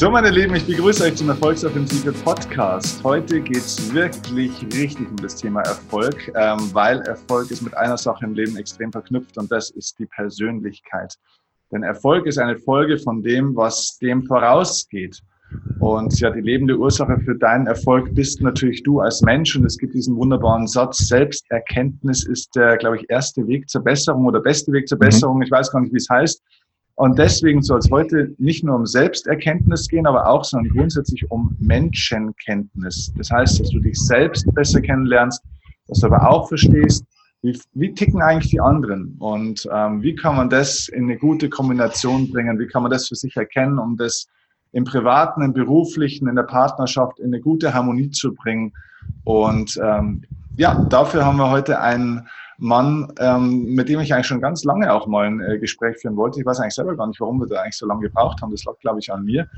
So, meine Lieben, ich begrüße euch zum Erfolgsoffensive Podcast. Heute geht es wirklich richtig um das Thema Erfolg, ähm, weil Erfolg ist mit einer Sache im Leben extrem verknüpft und das ist die Persönlichkeit. Denn Erfolg ist eine Folge von dem, was dem vorausgeht. Und ja, die lebende Ursache für deinen Erfolg bist natürlich du als Mensch. Und es gibt diesen wunderbaren Satz, Selbsterkenntnis ist der, glaube ich, erste Weg zur Besserung oder beste Weg zur mhm. Besserung. Ich weiß gar nicht, wie es heißt. Und deswegen soll es heute nicht nur um Selbsterkenntnis gehen, aber auch, sondern grundsätzlich um Menschenkenntnis. Das heißt, dass du dich selbst besser kennenlernst, dass du aber auch verstehst, wie, wie ticken eigentlich die anderen und ähm, wie kann man das in eine gute Kombination bringen, wie kann man das für sich erkennen, um das im privaten, im beruflichen, in der Partnerschaft in eine gute Harmonie zu bringen. Und ähm, ja, dafür haben wir heute einen Mann, ähm, mit dem ich eigentlich schon ganz lange auch mal ein äh, Gespräch führen wollte. Ich weiß eigentlich selber gar nicht, warum wir da eigentlich so lange gebraucht haben. Das lag, glaube ich, an mir.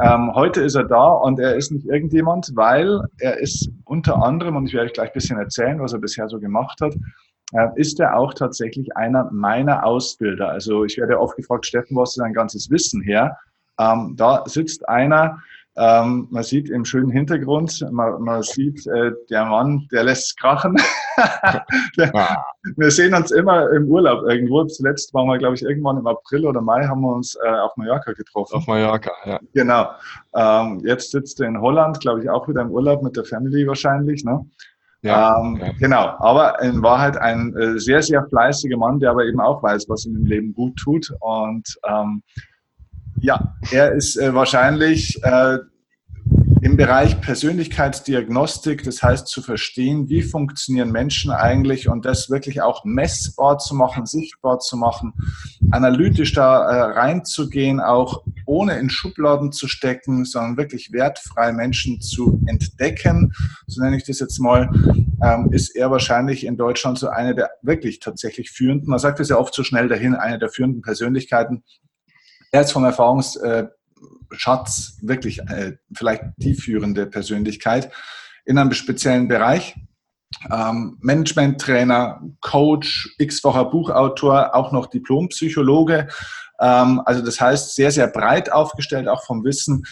Ähm, heute ist er da und er ist nicht irgendjemand, weil er ist unter anderem, und ich werde euch gleich ein bisschen erzählen, was er bisher so gemacht hat, äh, ist er auch tatsächlich einer meiner Ausbilder. Also ich werde oft gefragt, Steffen, wo hast du dein ganzes Wissen her? Ähm, da sitzt einer, ähm, man sieht im schönen Hintergrund, man, man sieht, äh, der Mann, der lässt es krachen. der, ah. Wir sehen uns immer im Urlaub irgendwo. Zuletzt waren wir, glaube ich, irgendwann im April oder Mai haben wir uns äh, auf Mallorca getroffen. Auf Mallorca, ja. Genau. Ähm, jetzt sitzt er in Holland, glaube ich, auch wieder im Urlaub mit der Family wahrscheinlich. Ne? Ja, ähm, ja, Genau, aber in Wahrheit ein äh, sehr, sehr fleißiger Mann, der aber eben auch weiß, was ihm im Leben gut tut. Und ähm, ja, er ist äh, wahrscheinlich äh, im Bereich Persönlichkeitsdiagnostik, das heißt zu verstehen, wie funktionieren Menschen eigentlich und das wirklich auch messbar zu machen, sichtbar zu machen, analytisch da äh, reinzugehen, auch ohne in Schubladen zu stecken, sondern wirklich wertfrei Menschen zu entdecken, so nenne ich das jetzt mal, ähm, ist er wahrscheinlich in Deutschland so eine der wirklich tatsächlich führenden, man sagt es ja oft so schnell dahin, eine der führenden Persönlichkeiten er ist vom Erfahrungsschatz wirklich äh, vielleicht die führende Persönlichkeit in einem speziellen Bereich. Ähm, Management-Trainer, Coach, x-facher Buchautor, auch noch Diplompsychologe. Ähm, also das heißt, sehr, sehr breit aufgestellt, auch vom Wissen.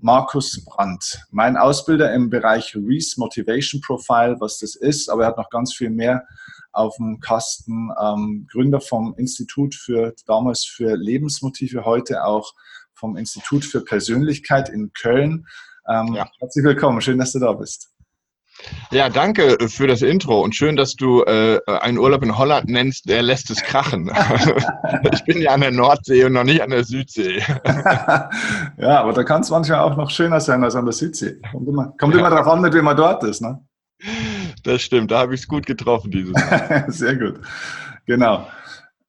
Markus Brandt, mein Ausbilder im Bereich Reese Motivation Profile, was das ist, aber er hat noch ganz viel mehr auf dem Kasten, ähm, Gründer vom Institut für damals für Lebensmotive, heute auch vom Institut für Persönlichkeit in Köln. Ähm, ja. Herzlich willkommen, schön, dass du da bist. Ja, danke für das Intro und schön, dass du äh, einen Urlaub in Holland nennst, der lässt es krachen. ich bin ja an der Nordsee und noch nicht an der Südsee. ja, aber da kann es manchmal auch noch schöner sein als an der Südsee. Kommt immer, kommt ja. immer darauf an, mit wem man dort ist. Ne? Das stimmt, da habe ich es gut getroffen dieses Mal. Sehr gut. Genau.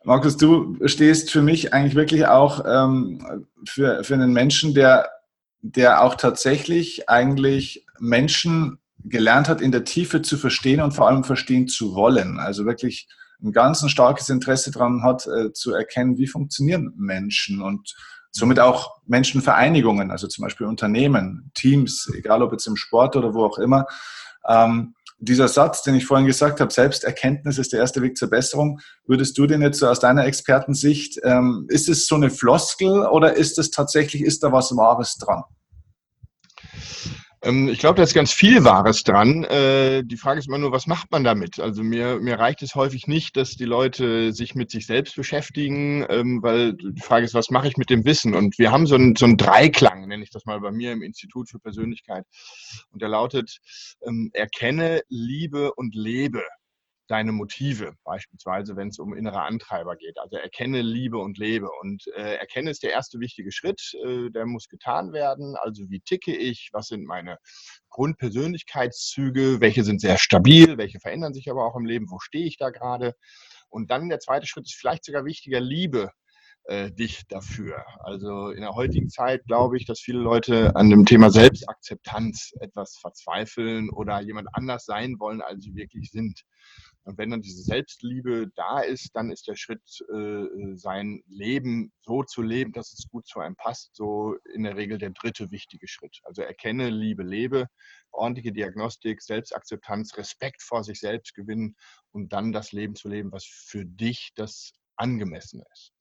Markus, du stehst für mich eigentlich wirklich auch ähm, für, für einen Menschen, der, der auch tatsächlich eigentlich Menschen gelernt hat, in der Tiefe zu verstehen und vor allem verstehen zu wollen. Also wirklich ein ganz ein starkes Interesse daran hat, äh, zu erkennen, wie funktionieren Menschen und somit auch Menschenvereinigungen, also zum Beispiel Unternehmen, Teams, egal ob jetzt im Sport oder wo auch immer. Ähm, dieser Satz, den ich vorhin gesagt habe, Selbsterkenntnis ist der erste Weg zur Besserung, würdest du den jetzt so aus deiner Expertensicht, ähm, ist es so eine Floskel oder ist es tatsächlich, ist da was Wahres dran? Ähm, ich glaube, da ist ganz viel Wahres dran. Äh, die Frage ist immer nur, was macht man damit? Also mir, mir reicht es häufig nicht, dass die Leute sich mit sich selbst beschäftigen, ähm, weil die Frage ist, was mache ich mit dem Wissen? Und wir haben so einen, so einen Dreiklang, nenne ich das mal bei mir im Institut für Persönlichkeit. Und der lautet, ähm, erkenne, liebe und lebe deine Motive, beispielsweise wenn es um innere Antreiber geht. Also erkenne, liebe und lebe. Und äh, erkenne ist der erste wichtige Schritt, äh, der muss getan werden. Also wie ticke ich, was sind meine Grundpersönlichkeitszüge, welche sind sehr stabil, welche verändern sich aber auch im Leben, wo stehe ich da gerade. Und dann der zweite Schritt ist vielleicht sogar wichtiger, Liebe äh, dich dafür. Also in der heutigen Zeit glaube ich, dass viele Leute an dem Thema Selbstakzeptanz etwas verzweifeln oder jemand anders sein wollen, als sie wirklich sind. Und wenn dann diese Selbstliebe da ist, dann ist der Schritt, äh, sein Leben so zu leben, dass es gut zu einem passt, so in der Regel der dritte wichtige Schritt. Also erkenne, liebe, lebe, ordentliche Diagnostik, Selbstakzeptanz, Respekt vor sich selbst gewinnen und dann das Leben zu leben, was für dich das angemessene ist.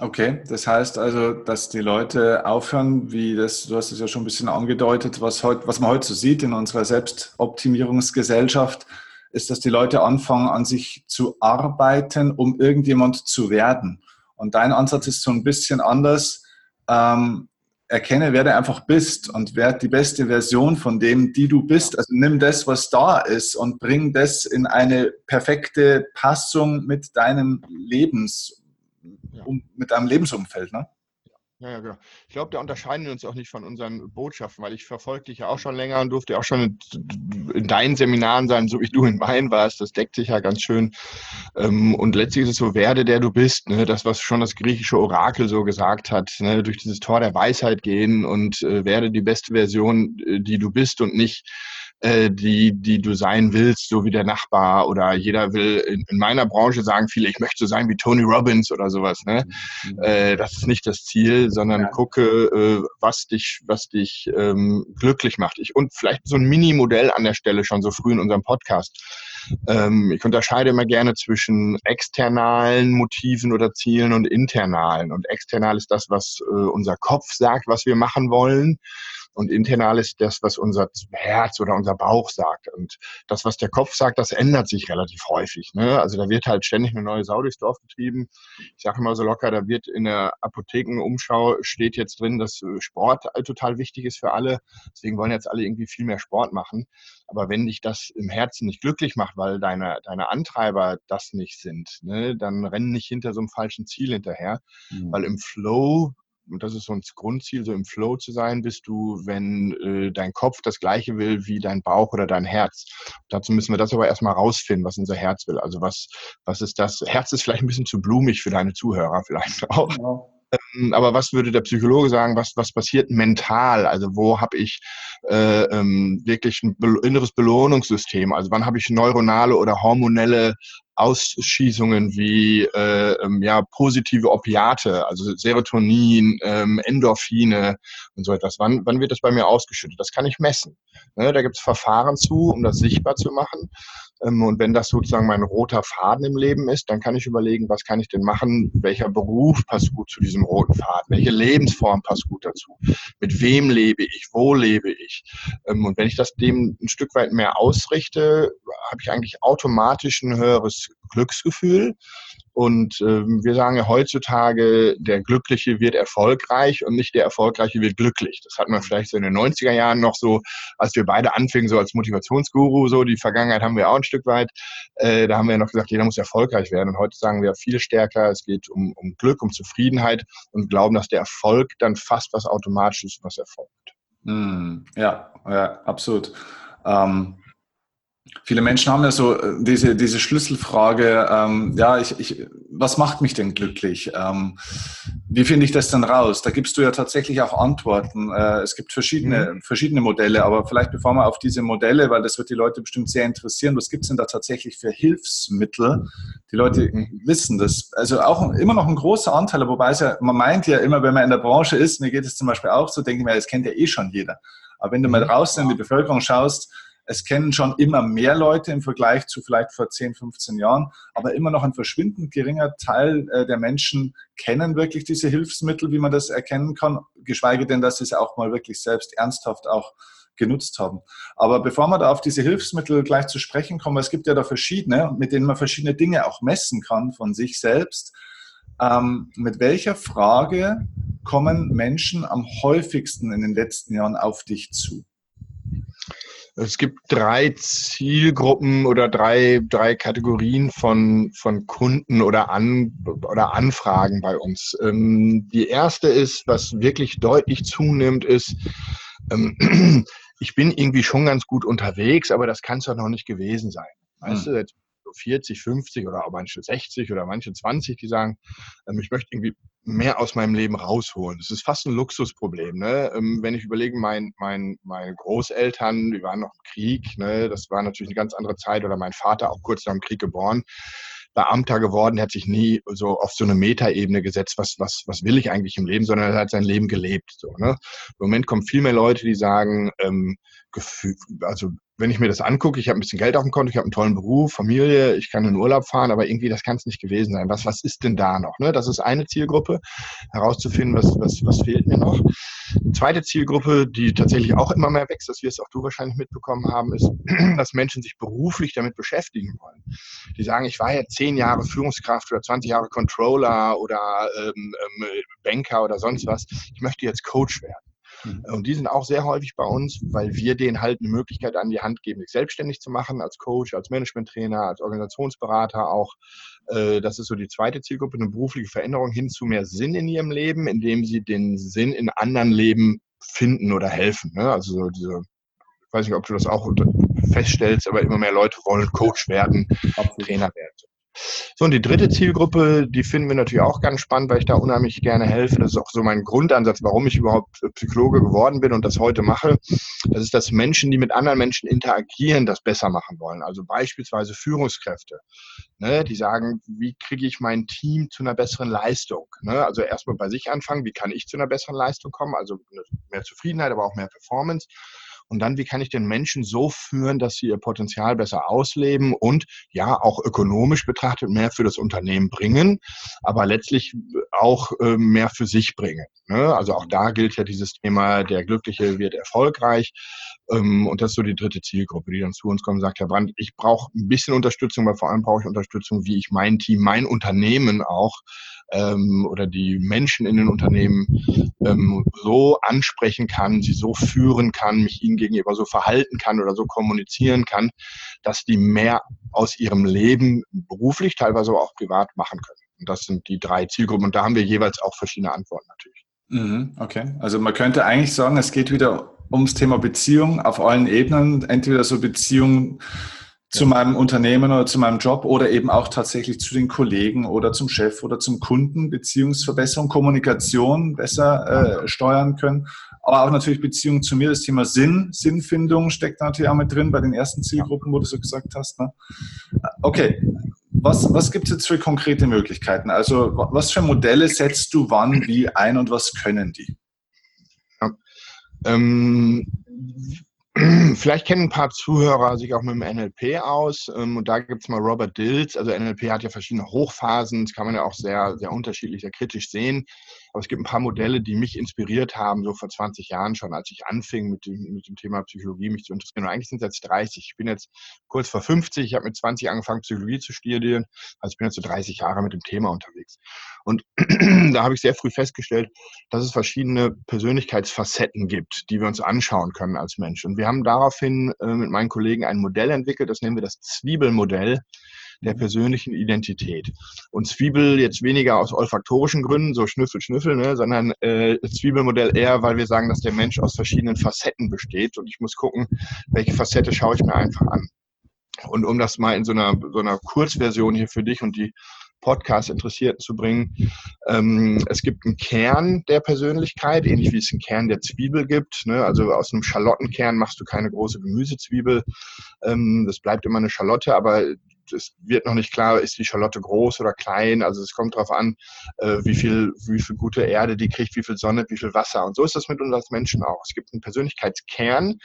Okay, das heißt also, dass die Leute aufhören, wie das, du hast es ja schon ein bisschen angedeutet, was, heut, was man heute so sieht in unserer Selbstoptimierungsgesellschaft, ist, dass die Leute anfangen, an sich zu arbeiten, um irgendjemand zu werden. Und dein Ansatz ist so ein bisschen anders. Ähm, erkenne, wer du einfach bist und werde die beste Version von dem, die du bist. Also nimm das, was da ist und bring das in eine perfekte Passung mit deinem Lebens, ja. um, mit deinem Lebensumfeld. Ne? Ja, ja, genau. Ich glaube, da unterscheiden wir uns auch nicht von unseren Botschaften, weil ich verfolge dich ja auch schon länger und durfte auch schon in deinen Seminaren sein, so wie du in meinen warst. Das deckt sich ja ganz schön. Ähm, und letztlich ist es so, werde der du bist. Ne? Das, was schon das griechische Orakel so gesagt hat, ne? durch dieses Tor der Weisheit gehen und äh, werde die beste Version, äh, die du bist und nicht äh, die, die du sein willst, so wie der Nachbar oder jeder will in, in meiner Branche sagen viele, ich möchte so sein wie Tony Robbins oder sowas. Ne? Mhm. Äh, das ist nicht das Ziel, sondern ja. gucke, äh, was dich, was dich ähm, glücklich macht. Ich, und vielleicht so ein Mini-Modell an der Stelle schon so früh in unserem Podcast. Ähm, ich unterscheide immer gerne zwischen externalen Motiven oder Zielen und internalen. Und external ist das, was äh, unser Kopf sagt, was wir machen wollen. Und internal ist das, was unser Herz oder unser Bauch sagt. Und das, was der Kopf sagt, das ändert sich relativ häufig. Ne? Also da wird halt ständig eine neue Sau durchs Dorf getrieben. Ich sage immer so locker, da wird in der Apothekenumschau steht jetzt drin, dass äh, Sport total wichtig ist für alle. Deswegen wollen jetzt alle irgendwie viel mehr Sport machen. Aber wenn dich das im Herzen nicht glücklich macht, weil deine, deine Antreiber das nicht sind, ne, dann rennen nicht hinter so einem falschen Ziel hinterher. Mhm. Weil im Flow das ist so ein Grundziel, so im Flow zu sein, bist du, wenn äh, dein Kopf das gleiche will wie dein Bauch oder dein Herz. Dazu müssen wir das aber erstmal rausfinden, was unser Herz will. Also was, was ist das? Herz ist vielleicht ein bisschen zu blumig für deine Zuhörer vielleicht auch. Genau. Ähm, aber was würde der Psychologe sagen, was, was passiert mental? Also wo habe ich äh, ähm, wirklich ein inneres Belohnungssystem? Also wann habe ich neuronale oder hormonelle Ausschießungen wie äh, ähm, ja, positive Opiate, also Serotonin, ähm, Endorphine und so etwas. Wann, wann wird das bei mir ausgeschüttet? Das kann ich messen. Ne, da gibt es Verfahren zu, um das sichtbar zu machen. Ähm, und wenn das sozusagen mein roter Faden im Leben ist, dann kann ich überlegen, was kann ich denn machen? Welcher Beruf passt gut zu diesem roten Faden? Welche Lebensform passt gut dazu? Mit wem lebe ich? Wo lebe ich? Ähm, und wenn ich das dem ein Stück weit mehr ausrichte, habe ich eigentlich automatisch ein höheres Glücksgefühl. Und ähm, wir sagen ja heutzutage, der Glückliche wird erfolgreich und nicht der Erfolgreiche wird glücklich. Das hat man vielleicht so in den 90er Jahren noch so, als wir beide anfingen, so als Motivationsguru, so die Vergangenheit haben wir auch ein Stück weit. Äh, da haben wir ja noch gesagt, jeder muss erfolgreich werden. Und heute sagen wir viel stärker, es geht um, um Glück, um Zufriedenheit und glauben, dass der Erfolg dann fast was Automatisches was erfolgt. Hm, ja, ja, absolut. Ähm, Viele Menschen haben ja so äh, diese, diese Schlüsselfrage, ähm, ja, ich, ich, was macht mich denn glücklich? Ähm, wie finde ich das denn raus? Da gibst du ja tatsächlich auch Antworten. Äh, es gibt verschiedene, mhm. verschiedene Modelle, aber vielleicht bevor wir auf diese Modelle, weil das wird die Leute bestimmt sehr interessieren, was gibt es denn da tatsächlich für Hilfsmittel? Die Leute wissen das. Also auch immer noch ein großer Anteil, wobei es ja, man meint ja immer, wenn man in der Branche ist, mir geht es zum Beispiel auch so, denke ich mir, das kennt ja eh schon jeder. Aber wenn du mal mhm. draußen in die Bevölkerung schaust, es kennen schon immer mehr Leute im Vergleich zu vielleicht vor 10, 15 Jahren, aber immer noch ein verschwindend geringer Teil äh, der Menschen kennen wirklich diese Hilfsmittel, wie man das erkennen kann, geschweige denn, dass sie es auch mal wirklich selbst ernsthaft auch genutzt haben. Aber bevor wir da auf diese Hilfsmittel gleich zu sprechen kommen, es gibt ja da verschiedene, mit denen man verschiedene Dinge auch messen kann von sich selbst. Ähm, mit welcher Frage kommen Menschen am häufigsten in den letzten Jahren auf dich zu? Es gibt drei Zielgruppen oder drei, drei Kategorien von, von Kunden oder, An, oder Anfragen bei uns. Ähm, die erste ist, was wirklich deutlich zunimmt, ist, ähm, ich bin irgendwie schon ganz gut unterwegs, aber das kann es doch noch nicht gewesen sein. Weißt hm. du, jetzt 40, 50 oder auch manche 60 oder manche 20, die sagen, ähm, ich möchte irgendwie mehr aus meinem Leben rausholen. Das ist fast ein Luxusproblem. Ne? Ähm, wenn ich überlege, mein, mein, meine Großeltern, die waren noch im Krieg, ne? das war natürlich eine ganz andere Zeit, oder mein Vater auch kurz nach dem Krieg geboren Beamter geworden, der hat sich nie so auf so eine Metaebene gesetzt, was, was, was will ich eigentlich im Leben, sondern er hat sein Leben gelebt. So, ne? Im Moment kommen viel mehr Leute, die sagen, ähm, also wenn ich mir das angucke, ich habe ein bisschen Geld auf dem Konto, ich habe einen tollen Beruf, Familie, ich kann in Urlaub fahren, aber irgendwie das kann es nicht gewesen sein. Was, was ist denn da noch? Ne? Das ist eine Zielgruppe, herauszufinden, was, was, was fehlt mir noch. Eine zweite Zielgruppe, die tatsächlich auch immer mehr wächst, das wirst auch du wahrscheinlich mitbekommen haben, ist, dass Menschen sich beruflich damit beschäftigen wollen. Die sagen, ich war ja zehn Jahre Führungskraft oder 20 Jahre Controller oder ähm, ähm, Banker oder sonst was. Ich möchte jetzt Coach werden. Mhm. Und die sind auch sehr häufig bei uns, weil wir denen halt eine Möglichkeit an die Hand geben, sich selbstständig zu machen, als Coach, als Managementtrainer, als Organisationsberater auch. Äh, das ist so die zweite Zielgruppe, eine berufliche Veränderung hin zu mehr Sinn in ihrem Leben, indem sie den Sinn in anderen Leben finden oder helfen. Ne? Also so diese, ich weiß nicht, ob du das auch feststellst, aber immer mehr Leute wollen Coach werden, Trainer werden. So, und die dritte Zielgruppe, die finden wir natürlich auch ganz spannend, weil ich da unheimlich gerne helfe. Das ist auch so mein Grundansatz, warum ich überhaupt Psychologe geworden bin und das heute mache. Das ist, dass Menschen, die mit anderen Menschen interagieren, das besser machen wollen. Also beispielsweise Führungskräfte, ne, die sagen, wie kriege ich mein Team zu einer besseren Leistung? Ne? Also erstmal bei sich anfangen, wie kann ich zu einer besseren Leistung kommen? Also mehr Zufriedenheit, aber auch mehr Performance. Und dann, wie kann ich den Menschen so führen, dass sie ihr Potenzial besser ausleben und ja auch ökonomisch betrachtet mehr für das Unternehmen bringen, aber letztlich auch äh, mehr für sich bringen. Ne? Also auch da gilt ja dieses Thema, der Glückliche wird erfolgreich. Ähm, und das ist so die dritte Zielgruppe, die dann zu uns kommt und sagt, Herr Brandt, ich brauche ein bisschen Unterstützung, aber vor allem brauche ich Unterstützung, wie ich mein Team, mein Unternehmen auch ähm, oder die Menschen in den Unternehmen ähm, so ansprechen kann, sie so führen kann, mich ihnen gegenüber so verhalten kann oder so kommunizieren kann, dass die mehr aus ihrem Leben beruflich, teilweise aber auch privat machen können. Und das sind die drei Zielgruppen. Und da haben wir jeweils auch verschiedene Antworten natürlich. Mhm, okay, also man könnte eigentlich sagen, es geht wieder ums Thema Beziehung auf allen Ebenen. Entweder so Beziehung zu meinem Unternehmen oder zu meinem Job oder eben auch tatsächlich zu den Kollegen oder zum Chef oder zum Kunden, Beziehungsverbesserung, Kommunikation besser äh, steuern können, aber auch natürlich Beziehung zu mir, das Thema Sinn, Sinnfindung steckt natürlich auch mit drin bei den ersten Zielgruppen, wo du so gesagt hast. Ne? Okay, was, was gibt es jetzt für konkrete Möglichkeiten? Also was für Modelle setzt du wann wie ein und was können die? Ja. Ähm, Vielleicht kennen ein paar Zuhörer sich auch mit dem NLP aus. Ähm, und da gibt es mal Robert Dills. Also NLP hat ja verschiedene Hochphasen. Das kann man ja auch sehr, sehr unterschiedlich, sehr kritisch sehen. Aber es gibt ein paar Modelle, die mich inspiriert haben, so vor 20 Jahren schon, als ich anfing mit dem, mit dem Thema Psychologie mich zu interessieren. Und eigentlich sind es jetzt 30. Ich bin jetzt kurz vor 50. Ich habe mit 20 angefangen, Psychologie zu studieren. Also ich bin jetzt so 30 Jahre mit dem Thema unterwegs. Und da habe ich sehr früh festgestellt, dass es verschiedene Persönlichkeitsfacetten gibt, die wir uns anschauen können als Mensch. Und wir haben daraufhin äh, mit meinen Kollegen ein Modell entwickelt, das nennen wir das Zwiebelmodell der persönlichen Identität. Und Zwiebel jetzt weniger aus olfaktorischen Gründen, so Schnüffel, Schnüffel, ne, sondern äh, Zwiebelmodell eher, weil wir sagen, dass der Mensch aus verschiedenen Facetten besteht. Und ich muss gucken, welche Facette schaue ich mir einfach an. Und um das mal in so einer, so einer Kurzversion hier für dich und die Podcast-Interessierten zu bringen. Ähm, es gibt einen Kern der Persönlichkeit, ähnlich wie es einen Kern der Zwiebel gibt. Ne? Also aus einem Schalottenkern machst du keine große Gemüsezwiebel. Ähm, das bleibt immer eine Schalotte, aber es wird noch nicht klar, ist die Schalotte groß oder klein. Also es kommt darauf an, äh, wie viel, wie viel gute Erde die kriegt, wie viel Sonne, wie viel Wasser. Und so ist das mit uns als Menschen auch. Es gibt einen Persönlichkeitskern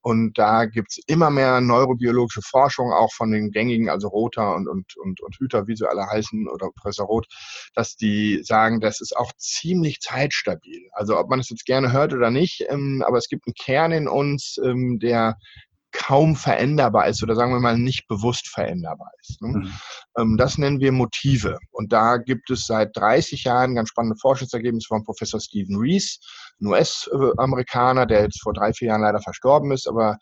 und da gibt es immer mehr neurobiologische Forschung, auch von den gängigen, also Roter und, und, und, und Hüter, wie sie alle heißen, oder Professor Roth, dass die sagen, das ist auch ziemlich zeitstabil. Also ob man es jetzt gerne hört oder nicht, ähm, aber es gibt einen Kern in uns, ähm, der kaum veränderbar ist oder sagen wir mal nicht bewusst veränderbar ist. Ne? Mhm. Ähm, das nennen wir Motive. Und da gibt es seit 30 Jahren ganz spannende Forschungsergebnisse von Professor Stephen Rees, ein US-Amerikaner, der jetzt vor drei, vier Jahren leider verstorben ist, aber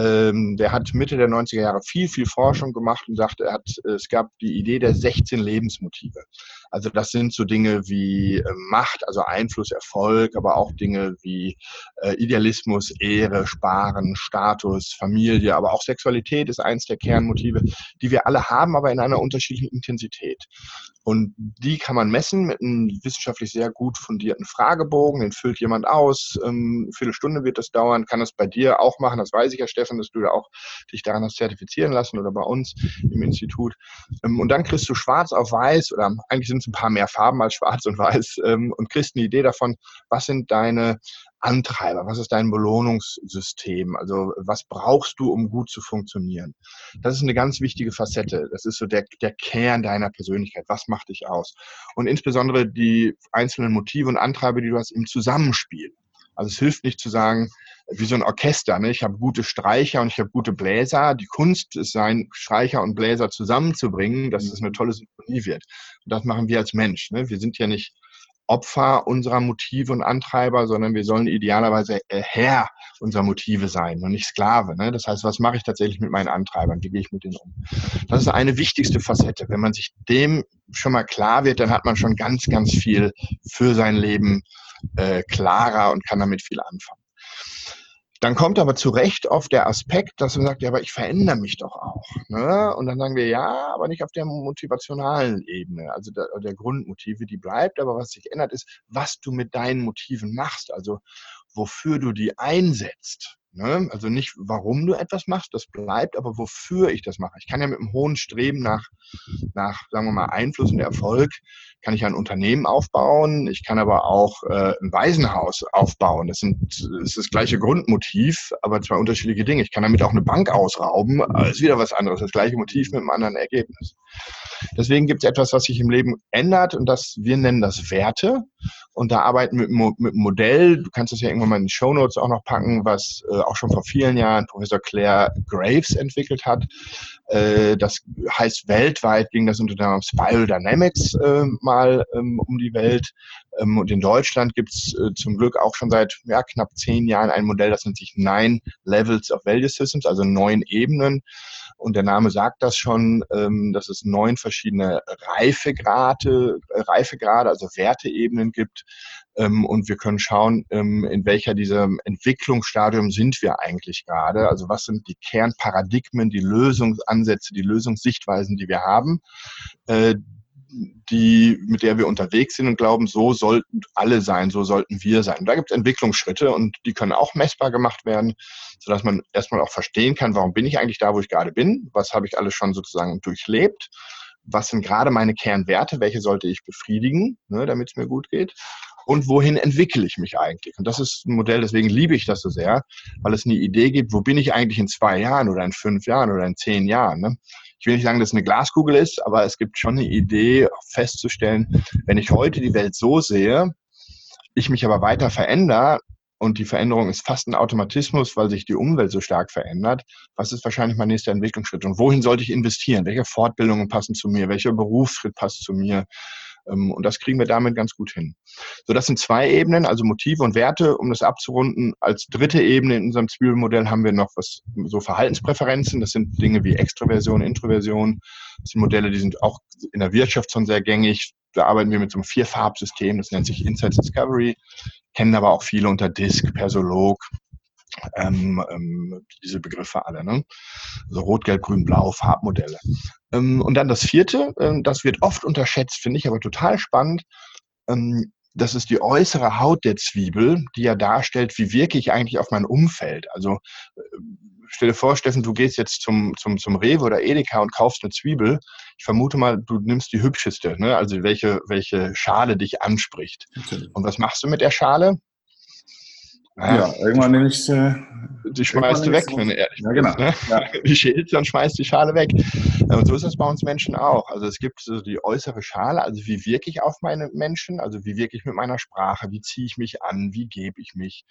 ähm, der hat Mitte der 90er Jahre viel, viel Forschung gemacht und sagte, er hat, es gab die Idee der 16 Lebensmotive. Also das sind so Dinge wie äh, Macht, also Einfluss, Erfolg, aber auch Dinge wie äh, Idealismus, Ehre, Sparen, Status, Familie, aber auch Sexualität ist eins der Kernmotive, die wir alle haben, aber in einer unterschiedlichen Intensität. Und die kann man messen mit einem wissenschaftlich sehr gut fundierten Fragebogen. Den füllt jemand aus. Ähm, viele Stunden wird das dauern. Kann das bei dir auch machen. Das weiß ich ja, Stefan lassen, dass du da auch dich daran hast zertifizieren lassen oder bei uns im Institut. Ähm, und dann kriegst du schwarz auf weiß oder eigentlich sind es ein paar mehr Farben als schwarz und weiß ähm, und kriegst eine Idee davon, was sind deine Antreiber? Was ist dein Belohnungssystem? Also was brauchst du, um gut zu funktionieren? Das ist eine ganz wichtige Facette. Das ist so der, der Kern deiner Persönlichkeit. Was macht dich aus? Und insbesondere die einzelnen Motive und Antreiber, die du hast im Zusammenspiel. Also es hilft nicht zu sagen, wie so ein Orchester, ne? ich habe gute Streicher und ich habe gute Bläser. Die Kunst ist sein, Streicher und Bläser zusammenzubringen, dass es eine tolle Symphonie wird. Und das machen wir als Mensch. Ne? Wir sind ja nicht Opfer unserer Motive und Antreiber, sondern wir sollen idealerweise äh, Herr unserer Motive sein und nicht Sklave. Ne? Das heißt, was mache ich tatsächlich mit meinen Antreibern? Wie gehe ich mit denen um? Das ist eine wichtigste Facette. Wenn man sich dem schon mal klar wird, dann hat man schon ganz, ganz viel für sein Leben äh, klarer und kann damit viel anfangen. Dann kommt aber zu Recht oft der Aspekt, dass man sagt, ja, aber ich verändere mich doch auch. Ne? Und dann sagen wir, ja, aber nicht auf der motivationalen Ebene, also der, der Grundmotive, die bleibt, aber was sich ändert, ist, was du mit deinen Motiven machst, also wofür du die einsetzt. Ne? Also nicht, warum du etwas machst, das bleibt, aber wofür ich das mache. Ich kann ja mit einem hohen Streben nach, nach sagen wir mal, Einfluss und Erfolg, kann ich ein Unternehmen aufbauen, ich kann aber auch äh, ein Waisenhaus aufbauen. Das, sind, das ist das gleiche Grundmotiv, aber zwei unterschiedliche Dinge. Ich kann damit auch eine Bank ausrauben, ist wieder was anderes, das gleiche Motiv mit einem anderen Ergebnis. Deswegen gibt es etwas, was sich im Leben ändert und das, wir nennen das Werte. Und da arbeiten wir mit, mit einem Modell, du kannst das ja irgendwann mal in die Show Notes auch noch packen, was äh, auch schon vor vielen Jahren Professor Claire Graves entwickelt hat. Äh, das heißt, weltweit ging das unter dem Namen Spiral Dynamics äh, mal ähm, um die Welt. Ähm, und in Deutschland gibt es äh, zum Glück auch schon seit ja, knapp zehn Jahren ein Modell, das nennt sich Nine Levels of Value Systems, also neun Ebenen. Und der Name sagt das schon, ähm, dass es neun verschiedene Reifegrade, äh, Reifegrade, also Werteebenen gibt. Ähm, und wir können schauen, in welcher dieser Entwicklungsstadium sind wir eigentlich gerade. Also was sind die Kernparadigmen, die Lösungsansätze, die Lösungssichtweisen, die wir haben, äh, die, mit der wir unterwegs sind und glauben, so sollten alle sein, so sollten wir sein. Und da gibt es Entwicklungsschritte und die können auch messbar gemacht werden, sodass man erstmal auch verstehen kann, warum bin ich eigentlich da, wo ich gerade bin, was habe ich alles schon sozusagen durchlebt, was sind gerade meine Kernwerte, welche sollte ich befriedigen, ne, damit es mir gut geht und wohin entwickle ich mich eigentlich. Und das ist ein Modell, deswegen liebe ich das so sehr, weil es eine Idee gibt, wo bin ich eigentlich in zwei Jahren oder in fünf Jahren oder in zehn Jahren. Ne? Ich will nicht sagen, dass es eine Glaskugel ist, aber es gibt schon eine Idee festzustellen, wenn ich heute die Welt so sehe, ich mich aber weiter verändere und die Veränderung ist fast ein Automatismus, weil sich die Umwelt so stark verändert, was ist wahrscheinlich mein nächster Entwicklungsschritt und wohin sollte ich investieren? Welche Fortbildungen passen zu mir? Welcher Berufsschritt passt zu mir? Ähm, und das kriegen wir damit ganz gut hin. So, das sind zwei Ebenen, also Motive und Werte, um das abzurunden. Als dritte Ebene in unserem Zwiebelmodell haben wir noch was, so Verhaltenspräferenzen. Das sind Dinge wie Extroversion, Introversion. Das sind Modelle, die sind auch in der Wirtschaft schon sehr gängig. Da arbeiten wir mit so einem Vierfarbsystem, das nennt sich Insights Discovery, kennen aber auch viele unter Disk, Persolog, ähm, ähm, diese Begriffe alle. Ne? Also Rot, Gelb, Grün, Blau, Farbmodelle. Ähm, und dann das vierte, ähm, das wird oft unterschätzt, finde ich aber total spannend. Ähm, das ist die äußere Haut der Zwiebel, die ja darstellt, wie wirke ich eigentlich auf mein Umfeld. Also äh, stell dir vor, Steffen, du gehst jetzt zum, zum, zum Rewe oder Edeka und kaufst eine Zwiebel. Ich vermute mal, du nimmst die hübscheste, ne? also welche, welche Schale dich anspricht. Okay. Und was machst du mit der Schale? Ja, irgendwann nehme ich äh, Die schmeißt du weg, wenn du ehrlich ja, genau. bist. Ne? Ja. Die schälst und schmeißt die Schale weg. Und so ist das bei uns Menschen auch. Also es gibt so die äußere Schale, also wie wirke ich auf meine Menschen, also wie wirke ich mit meiner Sprache, wie ziehe ich mich an, wie gebe ich mich.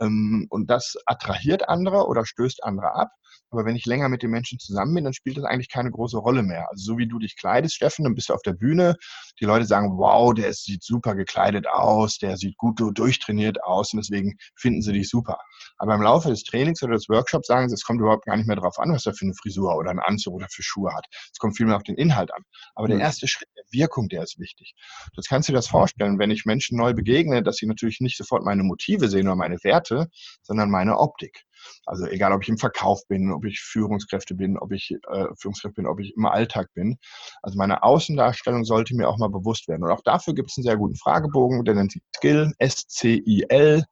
Ähm, und das attrahiert andere oder stößt andere ab. Aber wenn ich länger mit den Menschen zusammen bin, dann spielt das eigentlich keine große Rolle mehr. Also so wie du dich kleidest, Steffen, dann bist du auf der Bühne. Die Leute sagen, wow, der sieht super gekleidet aus, der sieht gut durchtrainiert aus und deswegen finden sie dich super. Aber im Laufe des Trainings oder des Workshops sagen sie, es kommt überhaupt gar nicht mehr darauf an, was er für eine Frisur oder einen Anzug oder für Schuhe hat. Es kommt vielmehr auf den Inhalt an. Aber der mhm. erste Schritt der Wirkung, der ist wichtig. Das kannst du dir das vorstellen, wenn ich Menschen neu begegne, dass sie natürlich nicht sofort meine Motive sehen oder meine Werte, sondern meine Optik. Also egal, ob ich im Verkauf bin, ob ich Führungskräfte bin, ob ich äh, Führungskraft bin, ob ich im Alltag bin. Also meine Außendarstellung sollte mir auch mal bewusst werden. Und auch dafür gibt es einen sehr guten Fragebogen, der nennt sich Skill, S-C-I-L.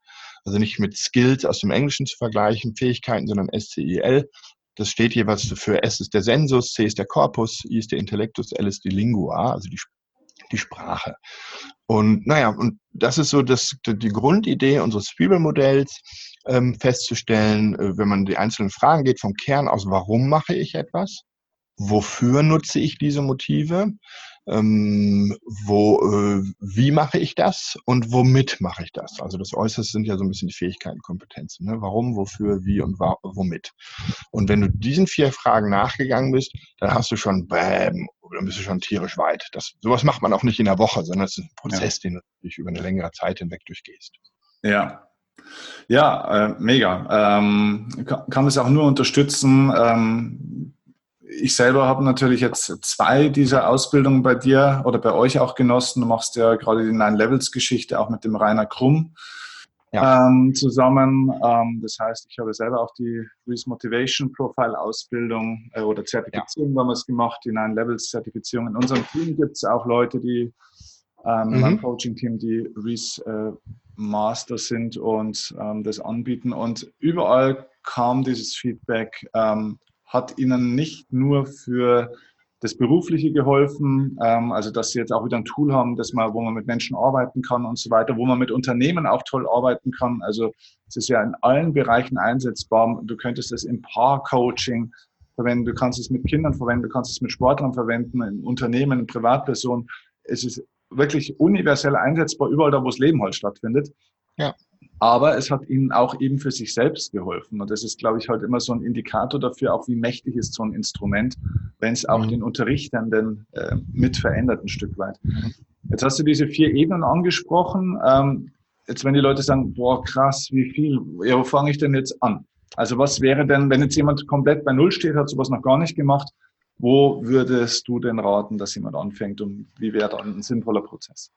Also nicht mit Skills aus dem Englischen zu vergleichen, Fähigkeiten, sondern SCIL. Das steht jeweils für S ist der Sensus, C ist der Corpus, I ist der Intellektus, L ist die Lingua, also die, die Sprache. Und naja, und das ist so das, die Grundidee unseres Spielmodells, ähm, festzustellen, äh, wenn man die einzelnen Fragen geht, vom Kern aus, warum mache ich etwas? Wofür nutze ich diese Motive? Ähm, wo, äh, wie mache ich das und womit mache ich das? Also das Äußerste sind ja so ein bisschen die Fähigkeiten, Kompetenzen. Ne? Warum, wofür, wie und womit? Und wenn du diesen vier Fragen nachgegangen bist, dann hast du schon, bäm, dann bist du schon tierisch weit. Das, sowas macht man auch nicht in der Woche, sondern es ist ein Prozess, ja. den du über eine längere Zeit hinweg durchgehst. Ja, ja, äh, mega. Ähm, kann, kann es auch nur unterstützen. Ähm, ich selber habe natürlich jetzt zwei dieser Ausbildungen bei dir oder bei euch auch genossen. Du machst ja gerade die Nine-Levels-Geschichte auch mit dem Rainer Krumm ja. ähm, zusammen. Ähm, das heißt, ich habe selber auch die Reese Motivation Profile Ausbildung äh, oder Zertifizierung ja. damals gemacht, die Nine-Levels-Zertifizierung. In unserem Team gibt es auch Leute, die ähm, mhm. meinem Coaching-Team, die Reese äh, Master sind und ähm, das anbieten. Und überall kam dieses Feedback, ähm, hat ihnen nicht nur für das Berufliche geholfen, ähm, also dass sie jetzt auch wieder ein Tool haben, dass man, wo man mit Menschen arbeiten kann und so weiter, wo man mit Unternehmen auch toll arbeiten kann. Also es ist ja in allen Bereichen einsetzbar. Du könntest es im Paar-Coaching verwenden, du kannst es mit Kindern verwenden, du kannst es mit Sportlern verwenden, in Unternehmen, in Privatpersonen. Es ist wirklich universell einsetzbar, überall da, wo das Leben halt stattfindet. Ja. Aber es hat ihnen auch eben für sich selbst geholfen. Und das ist, glaube ich, halt immer so ein Indikator dafür, auch wie mächtig ist so ein Instrument, wenn es auch mhm. den Unterrichtenden äh, mit verändert ein Stück weit. Mhm. Jetzt hast du diese vier Ebenen angesprochen. Ähm, jetzt, wenn die Leute sagen, boah, krass, wie viel, ja, wo fange ich denn jetzt an? Also was wäre denn, wenn jetzt jemand komplett bei Null steht, hat sowas noch gar nicht gemacht, wo würdest du denn raten, dass jemand anfängt und wie wäre dann ein sinnvoller Prozess?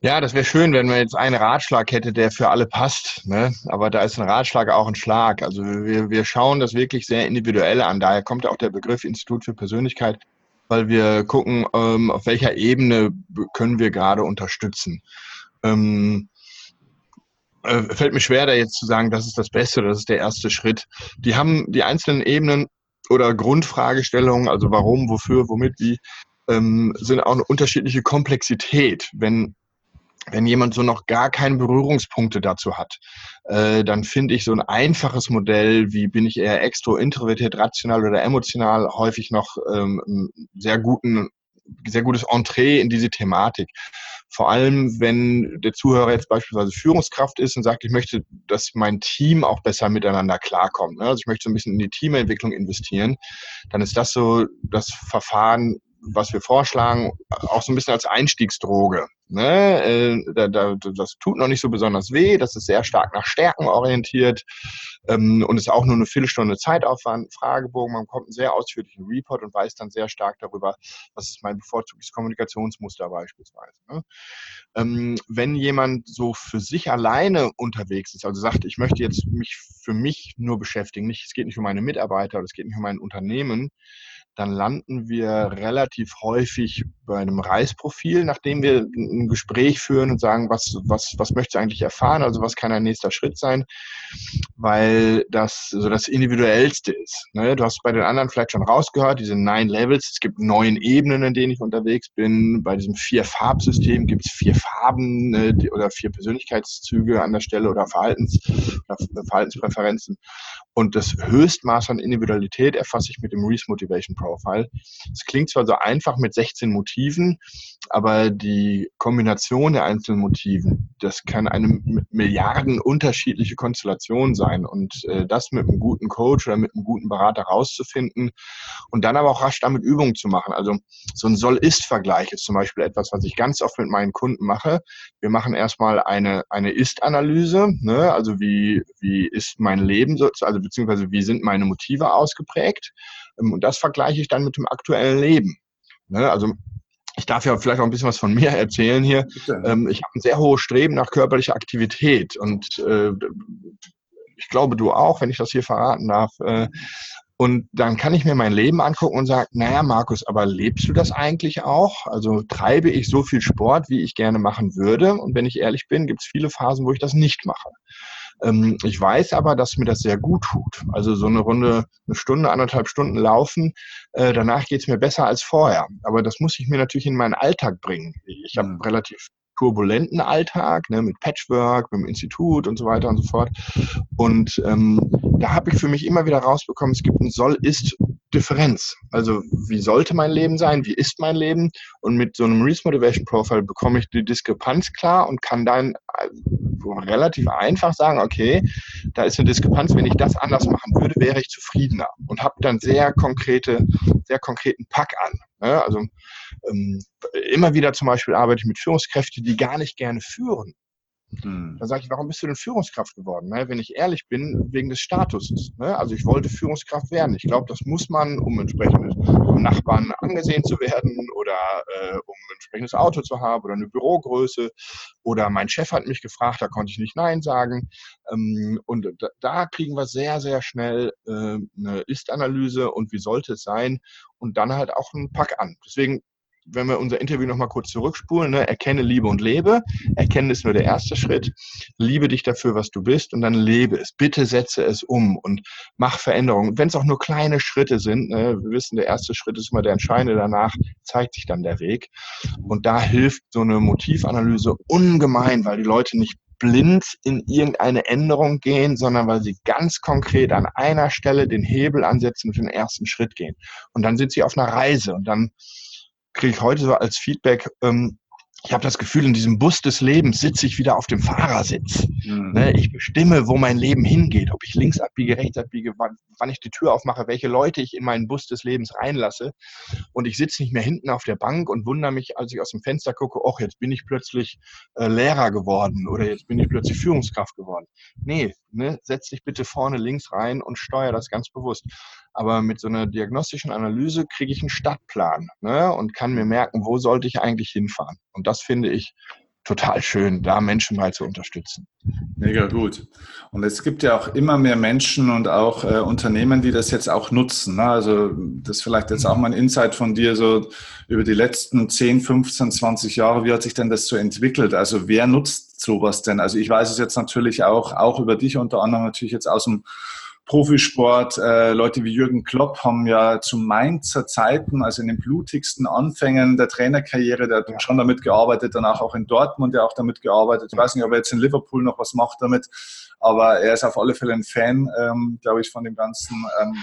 Ja, das wäre schön, wenn man jetzt einen Ratschlag hätte, der für alle passt. Ne? Aber da ist ein Ratschlag auch ein Schlag. Also wir, wir schauen das wirklich sehr individuell an. Daher kommt auch der Begriff Institut für Persönlichkeit, weil wir gucken, ähm, auf welcher Ebene können wir gerade unterstützen. Ähm, äh, fällt mir schwer, da jetzt zu sagen, das ist das Beste, das ist der erste Schritt. Die haben die einzelnen Ebenen oder Grundfragestellungen, also warum, wofür, womit, wie, ähm, sind auch eine unterschiedliche Komplexität. Wenn wenn jemand so noch gar keine Berührungspunkte dazu hat, äh, dann finde ich so ein einfaches Modell, wie bin ich eher extro, introvertiert, rational oder emotional, häufig noch ähm, sehr guten sehr gutes Entree in diese Thematik. Vor allem, wenn der Zuhörer jetzt beispielsweise Führungskraft ist und sagt, ich möchte, dass mein Team auch besser miteinander klarkommt. Ne? Also ich möchte so ein bisschen in die Teamentwicklung investieren, dann ist das so das Verfahren, was wir vorschlagen, auch so ein bisschen als Einstiegsdroge. Ne? Äh, da, da, das tut noch nicht so besonders weh, das ist sehr stark nach Stärken orientiert ähm, und ist auch nur eine Viertelstunde Zeitaufwand, Fragebogen, man bekommt einen sehr ausführlichen Report und weiß dann sehr stark darüber, was ist mein bevorzugtes Kommunikationsmuster beispielsweise. Ne? Ähm, wenn jemand so für sich alleine unterwegs ist, also sagt, ich möchte jetzt mich für mich nur beschäftigen, nicht, es geht nicht um meine Mitarbeiter oder es geht nicht um mein Unternehmen, dann landen wir relativ häufig bei einem Reisprofil, nachdem wir ein Gespräch führen und sagen, was, was, was möchtest du eigentlich erfahren, also was kann ein nächster Schritt sein, weil das so das Individuellste ist. Ne? Du hast bei den anderen vielleicht schon rausgehört, diese nine Levels, es gibt neun Ebenen, in denen ich unterwegs bin. Bei diesem vier Farbsystem gibt es vier Farben ne, oder vier Persönlichkeitszüge an der Stelle oder Verhaltens, oder Verhaltenspräferenzen. Und das Höchstmaß an Individualität erfasse ich mit dem Reese Motivation Profile. Es klingt zwar so einfach mit 16 Motiven, aber die Kombination der einzelnen Motiven, das kann eine Milliarden unterschiedliche Konstellation sein. Und äh, das mit einem guten Coach oder mit einem guten Berater rauszufinden und dann aber auch rasch damit Übungen zu machen. Also so ein Soll-Ist-Vergleich ist zum Beispiel etwas, was ich ganz oft mit meinen Kunden mache. Wir machen erstmal eine, eine Ist-Analyse, ne? also wie, wie ist mein Leben, also beziehungsweise wie sind meine Motive ausgeprägt. Ähm, und das vergleiche ich dann mit dem aktuellen Leben. Ne? Also darf ja vielleicht auch ein bisschen was von mir erzählen hier. Ähm, ich habe ein sehr hohes Streben nach körperlicher Aktivität und äh, ich glaube, du auch, wenn ich das hier verraten darf. Äh, Und dann kann ich mir mein Leben angucken und sagen, naja, Markus, aber lebst du das eigentlich auch? Also treibe ich so viel Sport, wie ich gerne machen würde? Und wenn ich ehrlich bin, gibt es viele Phasen, wo ich das nicht mache. Ähm, ich weiß aber, dass mir das sehr gut tut. Also so eine Runde, eine Stunde, anderthalb Stunden laufen, äh, danach geht es mir besser als vorher. Aber das muss ich mir natürlich in meinen Alltag bringen. Ich habe mhm. relativ turbulenten Alltag, ne, mit Patchwork, mit dem Institut und so weiter und so fort. Und ähm, da habe ich für mich immer wieder rausbekommen, es gibt ein Soll-Ist-Differenz. Also wie sollte mein Leben sein, wie ist mein Leben? Und mit so einem Reese Motivation Profile bekomme ich die Diskrepanz klar und kann dann äh, relativ einfach sagen, okay, da ist eine Diskrepanz, wenn ich das anders machen würde, wäre ich zufriedener und habe dann sehr konkrete, sehr konkreten Pack an. Ne? Also ähm, immer wieder zum Beispiel arbeite ich mit Führungskräften, die gar nicht gerne führen. Hm. Dann sage ich, warum bist du denn Führungskraft geworden? Ne? Wenn ich ehrlich bin, wegen des Statuses. Ne? Also ich wollte Führungskraft werden. Ich glaube, das muss man, um entsprechend um Nachbarn angesehen zu werden oder äh, um ein entsprechendes Auto zu haben oder eine Bürogröße. Oder mein Chef hat mich gefragt, da konnte ich nicht Nein sagen. Ähm, und da, da, kriegen wir sehr, sehr schnell äh, eine Ist-Analyse und wie sollte es sein und dann halt auch einen Pack an. Deswegen wenn wir unser Interview nochmal kurz zurückspulen, ne, erkenne, liebe und lebe. Erkennen ist nur der erste Schritt. Liebe dich dafür, was du bist und dann lebe es. Bitte setze es um und mach Veränderungen. Wenn es auch nur kleine Schritte sind, ne, wir wissen, der erste Schritt ist immer der entscheidende, danach zeigt sich dann der Weg. Und da hilft so eine Motivanalyse ungemein, weil die Leute nicht blind in irgendeine Änderung gehen, sondern weil sie ganz konkret an einer Stelle den Hebel ansetzen und den ersten Schritt gehen. Und dann sind sie auf einer Reise und dann kriege ich heute so als Feedback, ähm, ich habe das Gefühl, in diesem Bus des Lebens sitze ich wieder auf dem Fahrersitz. Mhm. Ne, ich bestimme, wo mein Leben hingeht, ob ich links abbiege, rechts abbiege, wann, wann, ich die Tür aufmache, welche Leute ich in meinen Bus des Lebens reinlasse. Und ich sitze nicht mehr hinten auf der Bank und wundere mich, als ich aus dem Fenster gucke, ach, jetzt bin ich plötzlich äh, Lehrer geworden oder jetzt bin ich plötzlich Führungskraft geworden. Nee, ne, setz dich bitte vorne links rein und steuere das ganz bewusst. Aber mit so einer diagnostischen Analyse kriege ich einen Stadtplan ne, und kann mir merken, wo sollte ich eigentlich hinfahren. Und das finde ich total schön, da Menschen mal zu unterstützen. Mega gut. Und es gibt ja auch immer mehr Menschen und auch äh, Unternehmen, die das jetzt auch nutzen. Ne? Also das ist vielleicht jetzt auch mal ein Insight von dir, so über die letzten 10, 15, 20 Jahre, wie hat sich denn das so entwickelt? Also wer nutzt sowas denn? Also ich weiß es jetzt natürlich auch, auch über dich unter anderem natürlich jetzt aus dem Profisport. Äh, Leute wie Jürgen Klopp haben ja zu Mainzer Zeiten, also in den blutigsten Anfängen der Trainerkarriere, der hat schon damit gearbeitet, danach auch in Dortmund ja auch damit gearbeitet. Ich weiß nicht, ob er jetzt in Liverpool noch was macht damit, aber er ist auf alle Fälle ein Fan, ähm, glaube ich, von dem ganzen ähm,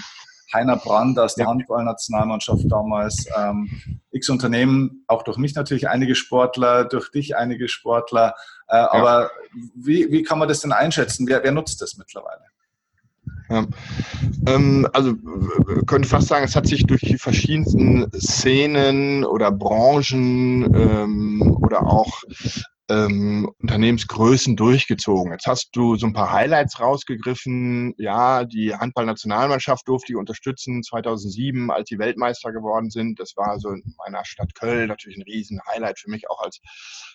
Heiner Brand aus der. Handballnationalmannschaft damals. Ähm, X Unternehmen, auch durch mich natürlich einige Sportler, durch dich einige Sportler. Äh, ja. Aber wie, wie kann man das denn einschätzen? Wer, wer nutzt das mittlerweile? Ja. Ähm, also könnte fast sagen, es hat sich durch die verschiedensten Szenen oder Branchen ähm, oder auch ähm, Unternehmensgrößen durchgezogen. Jetzt hast du so ein paar Highlights rausgegriffen. Ja, die Handballnationalmannschaft durfte ich unterstützen 2007, als die Weltmeister geworden sind. Das war so in meiner Stadt Köln natürlich ein riesen Highlight für mich auch als